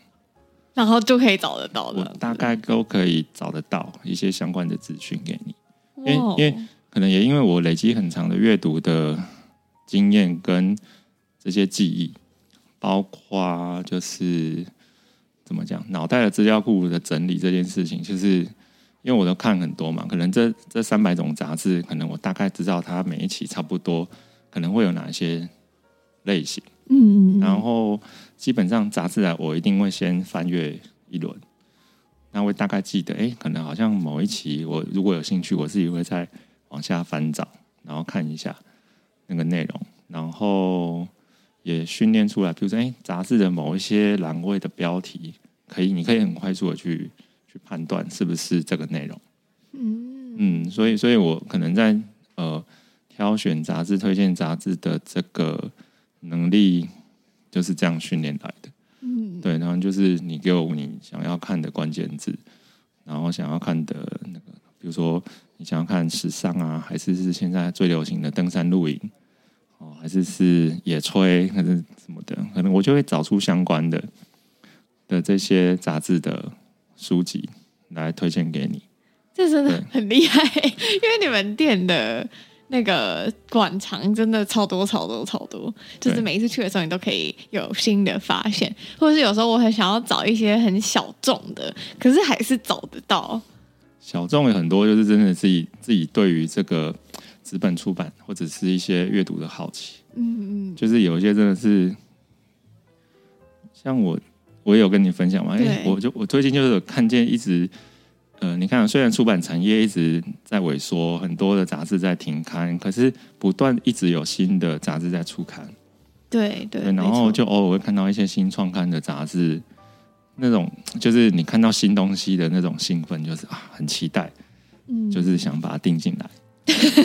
然后就可以找得到的，大概都可以找得到一些相关的资讯给你。因为因为可能也因为我累积很长的阅读的经验跟这些记忆，包括就是怎么讲，脑袋的资料库的整理这件事情，就是因为我都看很多嘛，可能这这三百种杂志，可能我大概知道它每一期差不多可能会有哪些类型。嗯，然后基本上杂志啊，我一定会先翻阅一轮，那会大概记得，哎，可能好像某一期我如果有兴趣，我自己会再往下翻找，然后看一下那个内容，然后也训练出来，比如说，哎，杂志的某一些栏位的标题，可以，你可以很快速的去去判断是不是这个内容。嗯嗯，所以，所以我可能在呃挑选杂志、推荐杂志的这个。能力就是这样训练来的。嗯，对，然后就是你给我你想要看的关键字，然后想要看的那个，比如说你想要看时尚啊，还是是现在最流行的登山露营，哦，还是是野炊，还是什么的，可能我就会找出相关的的这些杂志的书籍来推荐给你。这真的很厉害，因为你们店的那个馆藏真的超多超多超多，就是每一次去的时候，你都可以有新的发现，或者是有时候我很想要找一些很小众的，可是还是找得到。小众有很多，就是真的自己自己对于这个纸本出版或者是一些阅读的好奇，嗯嗯，就是有一些真的是，像我我也有跟你分享嘛，哎，我就我最近就是有看见一直。呃，你看，虽然出版产业一直在萎缩，很多的杂志在停刊，可是不断一直有新的杂志在出刊。对对，对，然后就偶尔会看到一些新创刊的杂志，那种就是你看到新东西的那种兴奋，就是啊，很期待，嗯，就是想把它订进来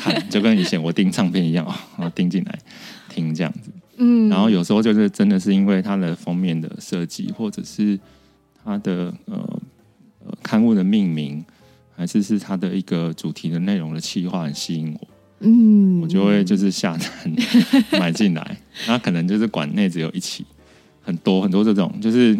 看，就跟以前我订唱片一样啊，然后订进来听这样子。[LAUGHS] 嗯，然后有时候就是真的是因为它的封面的设计，或者是它的呃。刊物的命名，还是是它的一个主题的内容的企划很吸引我，嗯，我就会就是下单买进来。[LAUGHS] 那可能就是馆内只有一期，很多很多这种就是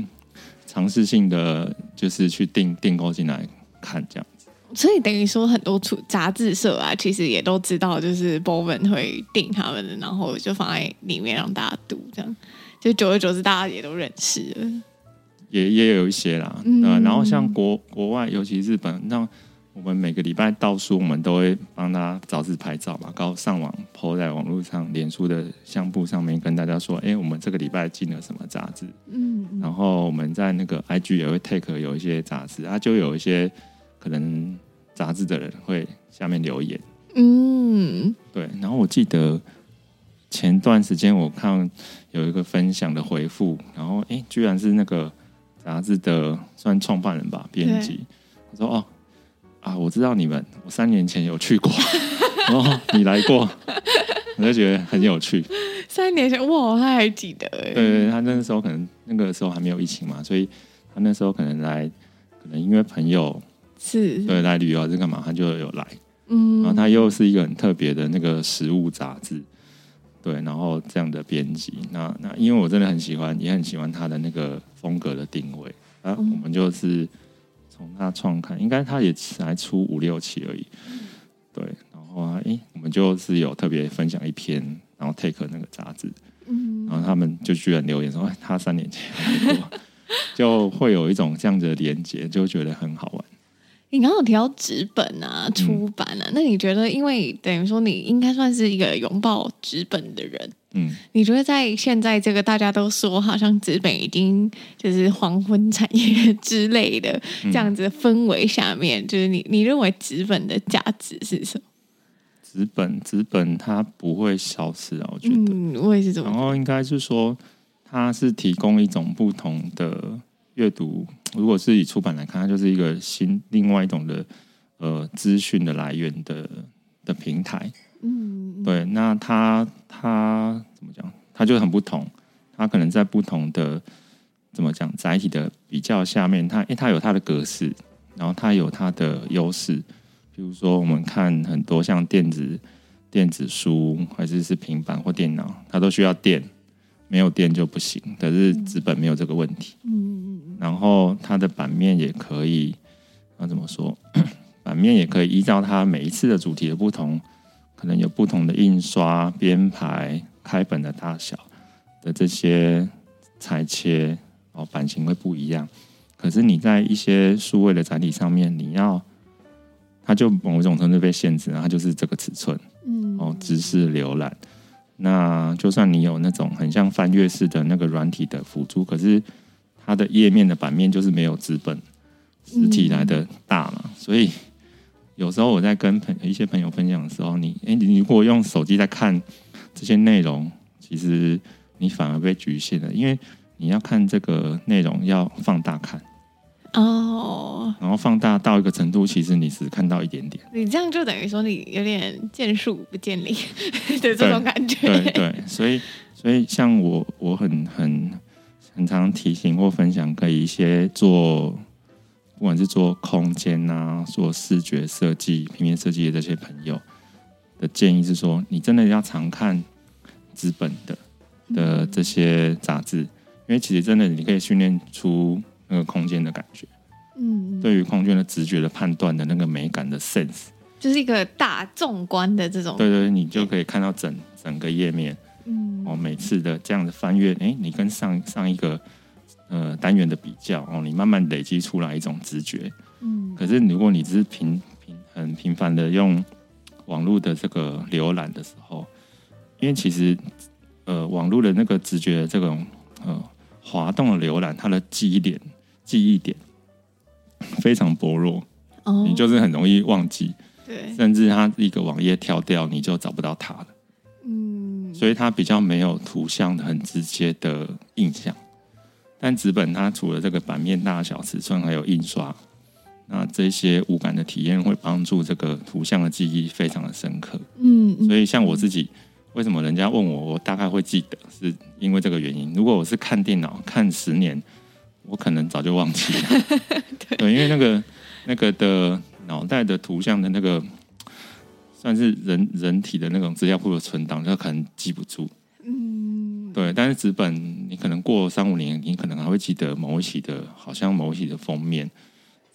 尝试性的，就是去订订购进来看这样子。所以等于说，很多出杂志社啊，其实也都知道，就是 Bowen 会订他们的，然后就放在里面让大家读，这样就久而久之，大家也都认识了。也也有一些啦，嗯、呃，然后像国国外，尤其日本，那我们每个礼拜到书，我们都会帮他杂志拍照嘛，然后上网 po 在网络上，脸书的相簿上面跟大家说，哎，我们这个礼拜进了什么杂志，嗯，然后我们在那个 IG 也会 take 有一些杂志，啊，就有一些可能杂志的人会下面留言，嗯，对，然后我记得前段时间我看有一个分享的回复，然后哎，居然是那个。杂志的算创办人吧，编辑。他说哦啊，我知道你们，我三年前有去过，然 [LAUGHS] 后你来过，我就觉得很有趣。三年前哇，他还记得哎。对，对对，他那个时候可能那个时候还没有疫情嘛，所以他那时候可能来，可能因为朋友是对来旅游还是干嘛，他就有来。嗯，然后他又是一个很特别的那个食物杂志。对，然后这样的编辑，那那因为我真的很喜欢，也很喜欢他的那个风格的定位啊。我们就是从他创刊，应该他也才出五六期而已。对，然后啊，诶，我们就是有特别分享一篇，然后 take 那个杂志，嗯然后他们就居然留言说，哎，他三年前，[LAUGHS] 就会有一种这样子的连接，就觉得很好玩。你刚刚有提到纸本啊，出版啊，嗯、那你觉得，因为等于说你应该算是一个拥抱纸本的人，嗯，你觉得在现在这个大家都说好像纸本已经就是黄昏产业之类的这样子的氛围下面，嗯、就是你你认为纸本的价值是什么？纸本纸本它不会消失啊，我觉得，嗯，我也是这么。然后应该是说，它是提供一种不同的。阅读，如果是以出版来看，它就是一个新另外一种的呃资讯的来源的的平台。嗯，对，那它它怎么讲？它就很不同。它可能在不同的怎么讲载体的比较下面，它因为它有它的格式，然后它有它的优势。比如说，我们看很多像电子电子书，还是是平板或电脑，它都需要电。没有电就不行，可是纸本没有这个问题。嗯，然后它的版面也可以，那怎么说？[COUGHS] 版面也可以依照它每一次的主题的不同，可能有不同的印刷、编排、开本的大小的这些裁切哦，版型会不一样。可是你在一些数位的载体上面，你要它就某种程度被限制，然后它就是这个尺寸。嗯，哦，直视浏览。那就算你有那种很像翻阅式的那个软体的辅助，可是它的页面的版面就是没有纸本实体来的大嘛。所以有时候我在跟朋一些朋友分享的时候，你诶，你如果用手机在看这些内容，其实你反而被局限了，因为你要看这个内容要放大看。哦，然后放大到一个程度，其实你只看到一点点。你这样就等于说你有点见树不见林 [LAUGHS] 的这种感觉。对对，对，所以所以像我我很很很常提醒或分享给一些做，不管是做空间啊、做视觉设计、平面设计的这些朋友的建议是说，你真的要常看资本的的这些杂志，因为其实真的你可以训练出那个空间的感觉，嗯，对于空间的直觉的判断的那个美感的 sense，就是一个大纵观的这种，对对，你就可以看到整整个页面。嗯，哦，每次的这样的翻阅，哎，你跟上上一个呃单元的比较，哦，你慢慢累积出来一种直觉。嗯，可是如果你只是频频很频繁的用网络的这个浏览的时候，因为其实呃网络的那个直觉的这种呃滑动的浏览，它的记忆点记忆点非常薄弱，哦，你就是很容易忘记，对，甚至它一个网页跳掉，你就找不到它了。嗯所以它比较没有图像很直接的印象，但纸本它除了这个版面大小、尺寸，还有印刷，那这些五感的体验会帮助这个图像的记忆非常的深刻。嗯，所以像我自己，为什么人家问我，我大概会记得，是因为这个原因。如果我是看电脑看十年，我可能早就忘记了。对，[LAUGHS] 对，因为那个那个的脑袋的图像的那个。算是人人体的那种资料库的存档，就可能记不住。嗯，对。但是纸本，你可能过三五年，你可能还会记得某一期的，好像某一期的封面，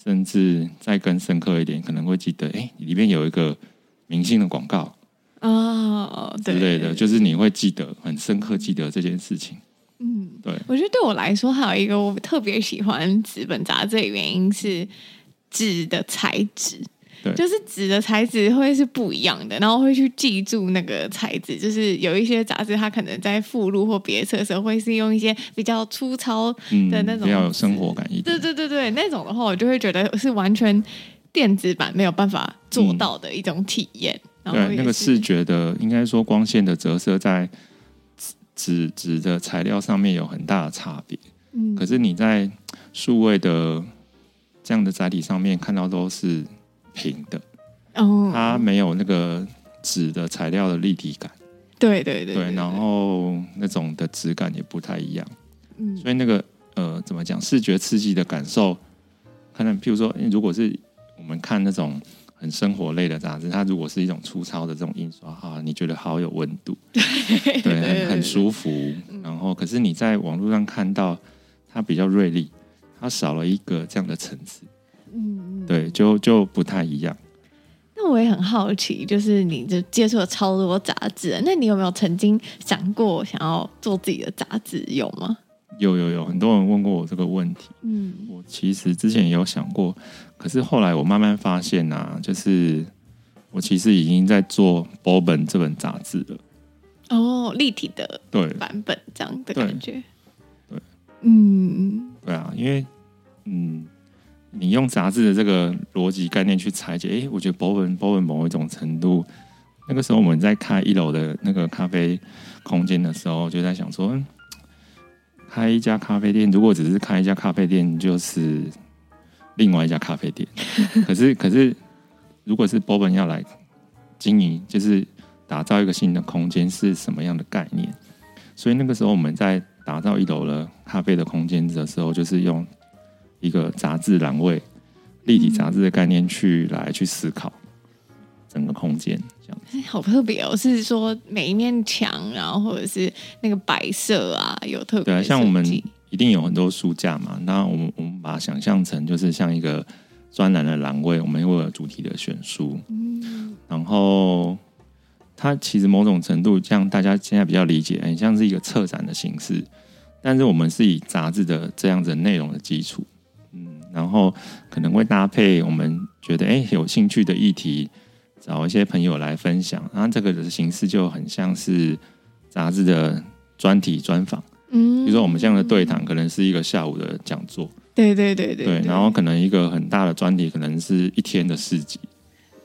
甚至再更深刻一点，可能会记得，哎、欸，里面有一个明星的广告哦，对，之类的，就是你会记得很深刻，记得这件事情。嗯，对。我觉得对我来说，还有一个我特别喜欢纸本杂志的原因是纸的材质。就是纸的材质会是不一样的，然后会去记住那个材质。就是有一些杂志，它可能在附录或别册的时候，会是用一些比较粗糙的那种，比较有生活感一点。对对对对，那种的话，我就会觉得是完全电子版没有办法做到的一种体验。嗯、对，那个视觉的，应该说光线的折射在纸纸的材料上面有很大的差别。嗯，可是你在数位的这样的载体上面看到都是。平的，哦，它没有那个纸的材料的立体感，对对对，对，然后那种的质感也不太一样，嗯，所以那个呃，怎么讲，视觉刺激的感受，可能譬如说，如果是我们看那种很生活类的杂志，它如果是一种粗糙的这种印刷啊，你觉得好有温度，[LAUGHS] 对，对，很很舒服，然后可是你在网络上看到它比较锐利，它少了一个这样的层次。嗯，对，就就不太一样。那我也很好奇，就是你就接触了超多杂志，那你有没有曾经想过想要做自己的杂志？有吗？有有有，很多人问过我这个问题。嗯，我其实之前也有想过，可是后来我慢慢发现啊，就是我其实已经在做 Bourbon 这本杂志了。哦，立体的对版本这样的感觉。对，嗯，对啊，因为嗯。你用杂志的这个逻辑概念去拆解，哎，我觉得 Bourbon Bourbon 某一种程度，那个时候我们在开一楼的那个咖啡空间的时候，就在想说，开一家咖啡店，如果只是开一家咖啡店，就是另外一家咖啡店。[LAUGHS] 可是，可是，如果是 Bourbon 要来经营，就是打造一个新的空间，是什么样的概念？所以那个时候我们在打造一楼的咖啡的空间的时候，就是用。一个杂志栏位，立体杂志的概念去来去思考整个空间，这样好特别哦。是说每一面墙，然后或者是那个摆设啊，有特别对啊。像我们一定有很多书架嘛，那我们我们把它想象成就是像一个专栏的栏位，我们会有主题的选书，嗯，然后它其实某种程度像大家现在比较理解，很像是一个策展的形式，但是我们是以杂志的这样子内容的基础。嗯然后可能会搭配我们觉得哎有兴趣的议题，找一些朋友来分享，那这个的形式就很像是杂志的专题专访。嗯，比如说我们这样的对谈，可能是一个下午的讲座。对对对对。对，然后可能一个很大的专题，可能是一天的市集。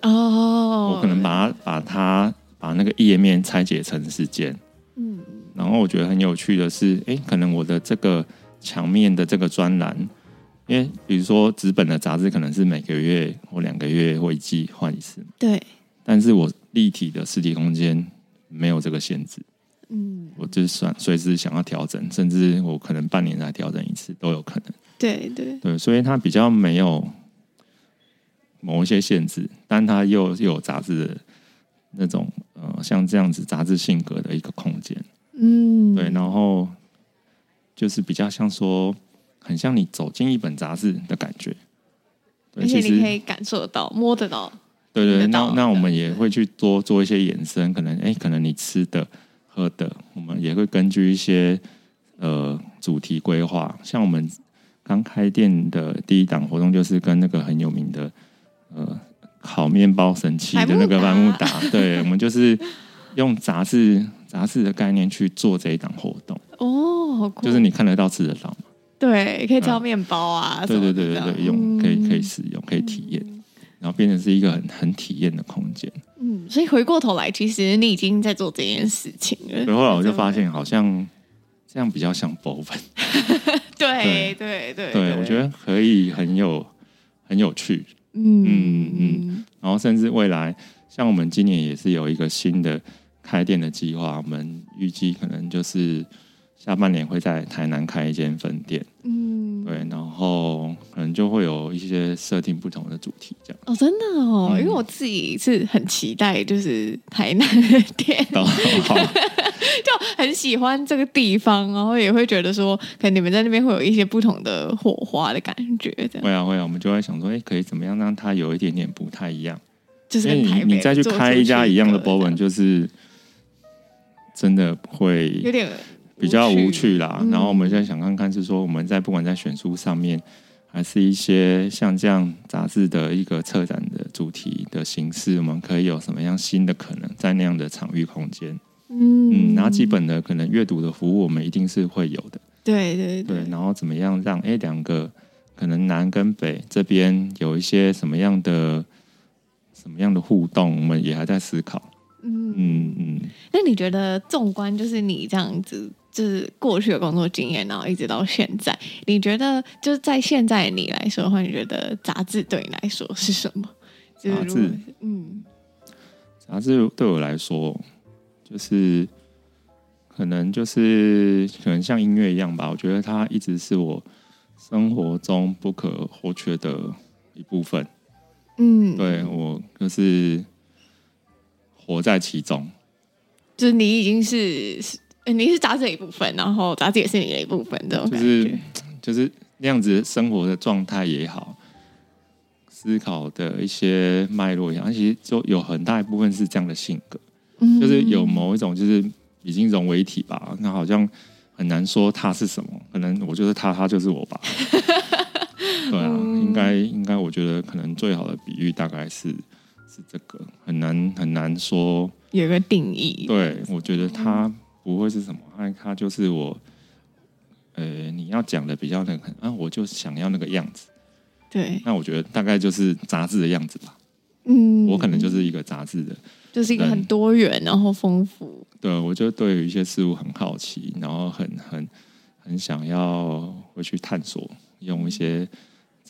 哦。我可能把它把它把那个页面拆解成时间。嗯。然后我觉得很有趣的是，哎，可能我的这个墙面的这个专栏。因为比如说纸本的杂志可能是每个月或两个月或一季换一次，对。但是我立体的实体空间没有这个限制，嗯，我就是算随时想要调整，甚至我可能半年才调整一次都有可能。对对对，所以它比较没有某一些限制，但它又又有杂志的那种呃，像这样子杂志性格的一个空间。嗯，对，然后就是比较像说，很像你走进一本杂志的感觉。对，而且你可以感受得到、摸得到。对对，那那我们也会去多做一些延伸，可能哎，可能你吃的、喝的，我们也会根据一些呃主题规划。像我们刚开店的第一档活动，就是跟那个很有名的呃烤面包神器的那个万慕达，对，我们就是用杂志杂志的概念去做这一档活动。哦，好酷！就是你看得到、吃得到嘛？对，可以挑面包啊，对对对对对，用可以可以使用，可以体验。嗯然后变成是一个很很体验的空间。嗯，所以回过头来，其实你已经在做这件事情了。所以后来我就发现，好像这样比较像博文。[LAUGHS] 对对对对，我觉得可以很有很有趣。嗯嗯嗯。然后甚至未来，像我们今年也是有一个新的开店的计划，我们预计可能就是下半年会在台南开一间分店。嗯，对，然后可能就会有一些设定不同的主题，这样哦，真的哦，嗯、因为我自己是很期待，就是台南的店，[LAUGHS] 哦、[LAUGHS] 就很喜欢这个地方，然后也会觉得说，可能你们在那边会有一些不同的火花的感觉，这样会啊会啊，我们就会想说，哎，可以怎么样让它有一点点不太一样？就是你你再去开一家一样的博文，就是真的会有点。比较无趣啦，嗯、然后我们现在想看看，是说我们在不管在选书上面，还是一些像这样杂志的一个策展的主题的形式，我们可以有什么样新的可能在那样的场域空间？嗯嗯，然后基本的可能阅读的服务，我们一定是会有的。对对对，对，然后怎么样让哎两个可能南跟北这边有一些什么样的什么样的互动，我们也还在思考。嗯嗯嗯。那你觉得纵观就是你这样子？就是过去的工作经验，然后一直到现在，你觉得就是在现在你来说的话，你觉得杂志对你来说是什么？杂志，嗯，杂志对我来说，就是可能就是可能像音乐一样吧。我觉得它一直是我生活中不可或缺的一部分。嗯，对我就是活在其中，就是你已经是。你是杂志的一部分，然后杂志也是你的一部分，这种感觉就是 [TSK] 就是那样子生活的状态也好，思考的一些脉络也好，其实就有很大一部分是这样的性格，嗯、就是有某一种就是已经融为一体吧。那好像很难说他是什么，可能我就是他，他就是我吧。[LAUGHS] 对啊，嗯、应该应该，我觉得可能最好的比喻大概是是这个，很难很难说有一个定义。对，我觉得它。不会是什么？他他就是我，呃，你要讲的比较那个，啊，我就想要那个样子。对，那我觉得大概就是杂志的样子吧。嗯，我可能就是一个杂志的，就是一个很多元然后丰富。对，我就对于一些事物很好奇，然后很很很想要回去探索，用一些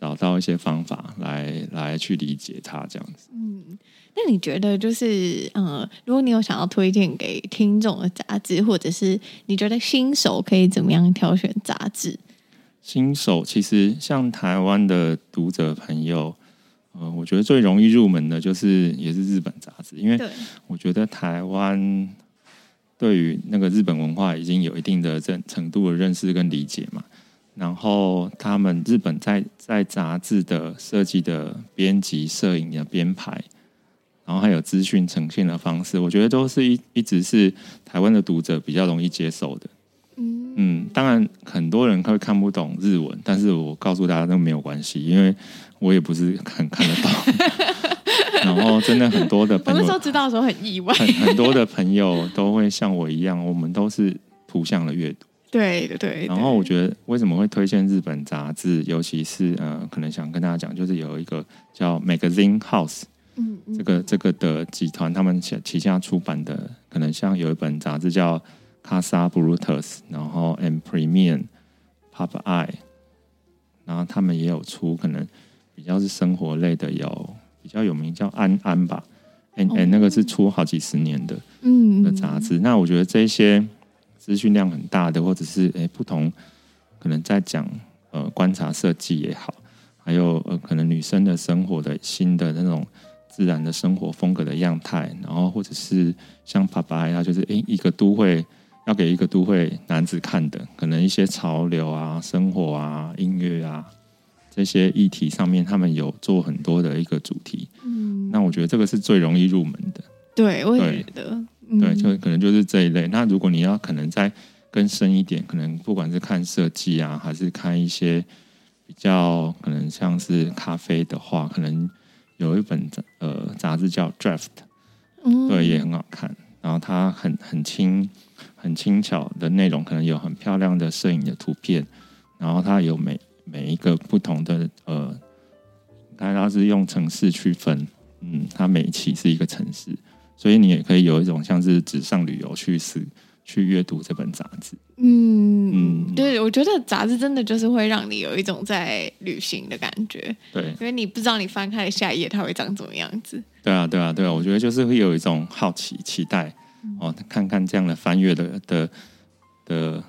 找到一些方法来来去理解它这样子。嗯。那你觉得就是，嗯，如果你有想要推荐给听众的杂志，或者是你觉得新手可以怎么样挑选杂志？新手其实像台湾的读者朋友，呃，我觉得最容易入门的就是也是日本杂志，因为我觉得台湾对于那个日本文化已经有一定的程程度的认识跟理解嘛。然后他们日本在在杂志的设计的编辑、摄影的编排。然后还有资讯呈现的方式，我觉得都是一一直是台湾的读者比较容易接受的。嗯嗯，当然很多人会看不懂日文，但是我告诉大家都没有关系，因为我也不是很看得到。[LAUGHS] 然后真的很多的朋友，我那时候知道的时候很意外，很很多的朋友都会像我一样，我们都是图像的阅读。对对对。然后我觉得为什么会推荐日本杂志，尤其是呃，可能想跟大家讲，就是有一个叫 Magazine House。这个这个的集团，他们旗旗下出版的，可能像有一本杂志叫《Casa Brutus》，然后《M Premium》、《Pop Eye》，然后他们也有出可能比较是生活类的，有比较有名叫安安吧哎、欸、哎、欸，那个是出好几十年的，嗯的杂志。那我觉得这些资讯量很大的，或者是哎、欸、不同，可能在讲呃观察设计也好，还有呃可能女生的生活的新的那种自然的生活风格的样态，然后或者是像爸爸呀，就是哎、欸、一个都会要给一个都会男子看的，可能一些潮流啊、生活啊、音乐啊。这些议题上面，他们有做很多的一个主题，嗯，那我觉得这个是最容易入门的，对，我也觉得，对，就可能就是这一类。那如果你要可能再更深一点，可能不管是看设计啊，还是看一些比较可能像是咖啡的话，可能有一本呃杂志叫 Draft，嗯，对，也很好看。然后它很很轻很轻巧的内容，可能有很漂亮的摄影的图片，然后它有每。每一个不同的呃，大家是用城市区分，嗯，它每一期是一个城市，所以你也可以有一种像是纸上旅游去试去阅读这本杂志。嗯嗯，对，我觉得杂志真的就是会让你有一种在旅行的感觉。对，因为你不知道你翻开的下一页它会长怎么样子。对啊，对啊，对啊，我觉得就是会有一种好奇期待哦，看看这样的翻阅的的的。的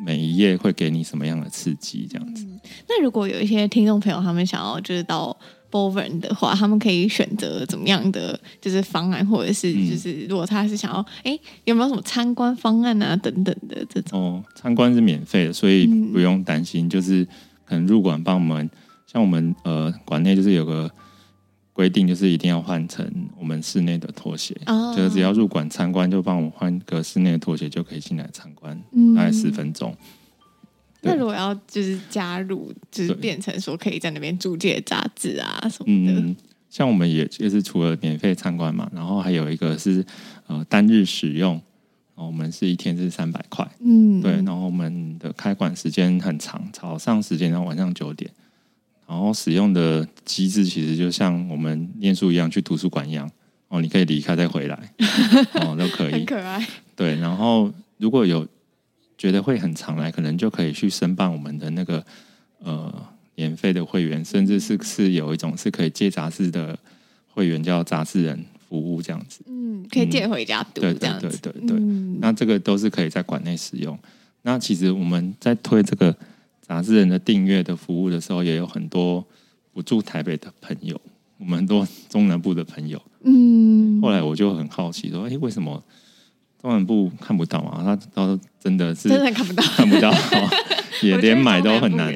每一页会给你什么样的刺激？这样子。嗯，那如果有一些听众朋友他们想要就是到 Bovern 的话，他们可以选择怎么样的就是方案，或者是就是如果他是想要，哎、嗯，有没有什么参观方案啊等等的这种？哦，参观是免费的，所以不用担心。嗯、就是可能入馆帮我们，像我们呃馆内就是有个。规定就是一定要换成我们室内的拖鞋，哦、就是只要入馆参观，就帮我们换个室内的拖鞋就可以进来参观，嗯、大概十分钟。那如果要就是加入，就是变成说可以在那边租借杂志啊什么的，嗯，像我们也就是除了免费参观嘛，然后还有一个是呃单日使用，我们是一天是三百块，嗯，对，然后我们的开馆时间很长，早上时间到晚上九点。然后使用的机制其实就像我们念书一样，去图书馆一样哦，你可以离开再回来 [LAUGHS] 哦，都可以，很可爱。对，然后如果有觉得会很常来，可能就可以去申办我们的那个呃免费的会员，甚至是是有一种是可以借杂志的会员，叫杂志人服务这样子。嗯，可以借回家读，嗯、对对对对对。嗯、那这个都是可以在馆内使用。那其实我们在推这个。杂志人的订阅的服务的时候，也有很多不住台北的朋友，我们很多中南部的朋友。嗯，后来我就很好奇说，哎、欸，为什么中南部看不到啊？他都真的是真的看不到，看不到，[LAUGHS] 也连买都很难。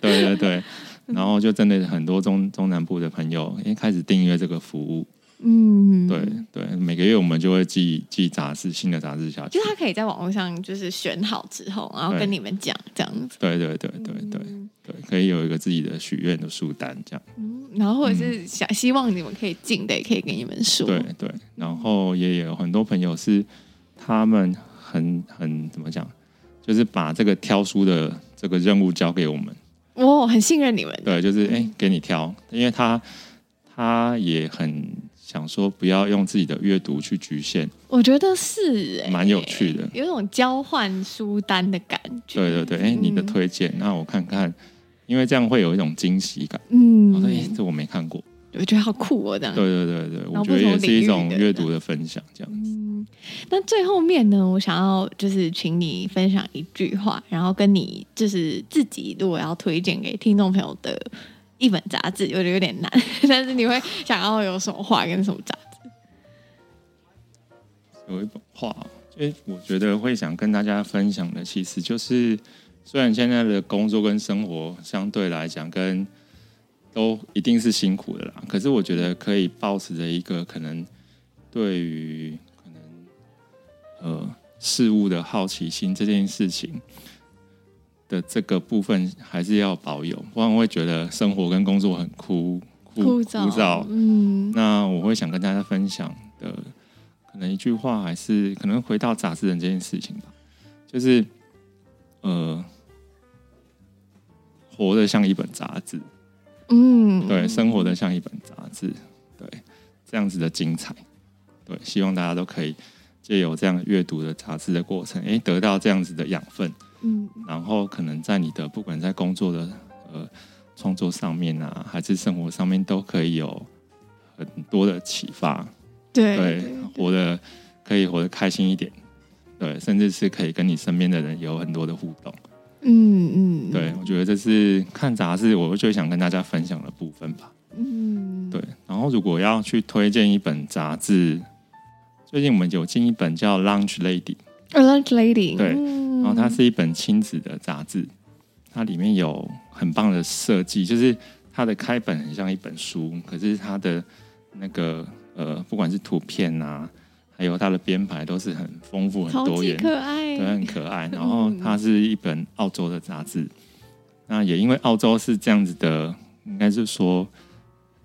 对对对，然后就真的很多中中南部的朋友，因为开始订阅这个服务。嗯，对对，每个月我们就会寄寄杂志，新的杂志下去。就他可以在网络上就是选好之后，然后跟你们讲这样子。对对对对对对，可以有一个自己的许愿的书单这样。嗯，然后或者是想希望你们可以进的，也可以给你们说。对对，然后也有很多朋友是他们很很怎么讲，就是把这个挑书的这个任务交给我们。哦，很信任你们。对，就是哎，给你挑，因为他他也很。想说不要用自己的阅读去局限，我觉得是、欸，蛮有趣的，有一种交换书单的感觉。对对对，哎、欸，你的推荐，那、嗯、我看看，因为这样会有一种惊喜感。嗯，我说，哎、欸，这我没看过，我觉得好酷哦，这样。对对对对，我觉得也是一种阅读的分享，这样子。嗯，那最后面呢，我想要就是请你分享一句话，然后跟你就是自己如果要推荐给听众朋友的。一本杂志，我觉得有点难，[LAUGHS] 但是你会想要有什么话跟什么杂志？有一本话，因为我觉得会想跟大家分享的，其实就是虽然现在的工作跟生活相对来讲，跟都一定是辛苦的啦，可是我觉得可以保持着一个可能对于可能呃事物的好奇心这件事情。的这个部分还是要保有，不然我会觉得生活跟工作很枯枯枯燥。枯燥嗯，那我会想跟大家分享的，可能一句话，还是可能回到杂志人这件事情吧，就是呃，活得像一本杂志，嗯，对，生活的像一本杂志，对，这样子的精彩，对，希望大家都可以借由这样阅读的杂志的过程，哎，得到这样子的养分。嗯，然后可能在你的不管在工作的呃创作上面啊，还是生活上面，都可以有很多的启发。对，对，活得可以活得开心一点，对，甚至是可以跟你身边的人有很多的互动。嗯嗯，对，我觉得这是看杂志我最想跟大家分享的部分吧。嗯，对。然后如果要去推荐一本杂志，最近我们有进一本叫《Lunch Lady》，《Lunch Lady》对，然后它是一本亲子的杂志，它里面有很棒的设计，就是它的开本很像一本书，可是它的那个呃，不管是图片啊。还有它的编排都是很丰富、很多元，可爱，对，很可爱。然后它是一本澳洲的杂志，那也因为澳洲是这样子的，应该是说，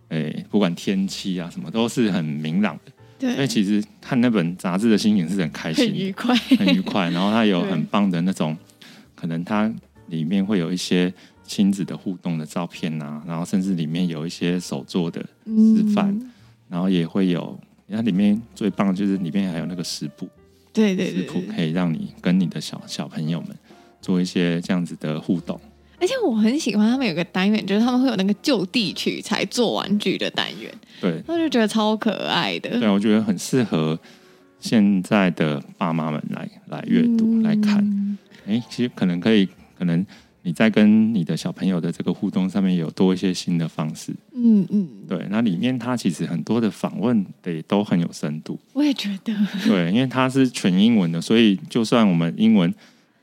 哎，不管天气啊什么都是很明朗的。对，所以其实看那本杂志的心情是很开心、很愉快、很愉快。然后它有 [LAUGHS] 很棒的那种，可能它里面会有一些亲子的互动的照片啊，然后甚至里面有一些手作的示范，嗯、然后也会有。它里面最棒的就是里面还有那个食谱，对对，对，食谱可以让你跟你的小小朋友们做一些这样子的互动。而且我很喜欢他们有个单元，就是他们会有那个就地取材做玩具的单元，对，我就觉得超可爱的。对，我觉得很适合现在的爸妈们来来阅读、嗯、来看。哎，其实可能可以，可能。你在跟你的小朋友的这个互动上面有多一些新的方式，嗯嗯，对，那里面它其实很多的访问得都很有深度，我也觉得，对，因为它是全英文的，所以就算我们英文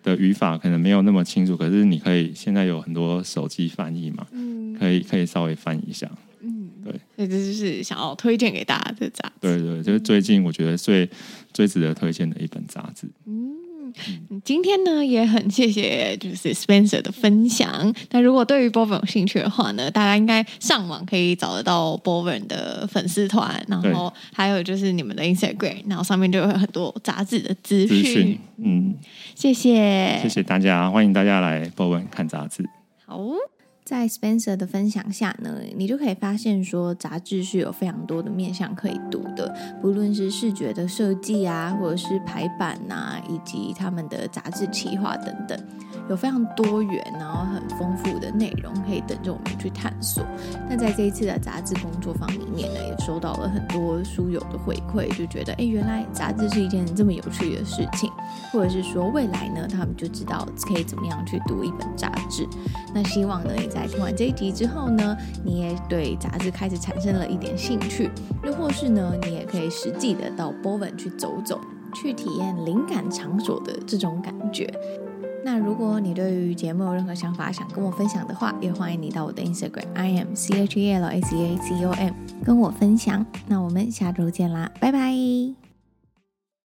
的语法可能没有那么清楚，可是你可以现在有很多手机翻译嘛，嗯，可以可以稍微翻译一下，嗯，对，所以这就是想要推荐给大家的杂志，对对，就是最近我觉得最最值得推荐的一本杂志，嗯。嗯，今天呢也很谢谢就是 Spencer 的分享。那如果对于 Bowen 有兴趣的话呢，大家应该上网可以找得到 Bowen 的粉丝团，然后还有就是你们的 Instagram，然后上面就会有很多杂志的资讯。嗯，谢谢，谢谢大家，欢迎大家来 Bowen 看杂志。好。在 Spencer 的分享下呢，你就可以发现说，杂志是有非常多的面向可以读的，不论是视觉的设计啊，或者是排版啊，以及他们的杂志企划等等。有非常多元，然后很丰富的内容可以等着我们去探索。那在这一次的杂志工作坊里面呢，也收到了很多书友的回馈，就觉得哎，原来杂志是一件这么有趣的事情，或者是说未来呢，他们就知道可以怎么样去读一本杂志。那希望呢，你在听完这一集之后呢，你也对杂志开始产生了一点兴趣，又或是呢，你也可以实际的到 Bowen 去走走，去体验灵感场所的这种感觉。那如果你对于节目有任何想法想跟我分享的话，也欢迎你到我的 Instagram I am C H E L A C A C O M 跟我分享。那我们下周见啦，拜拜。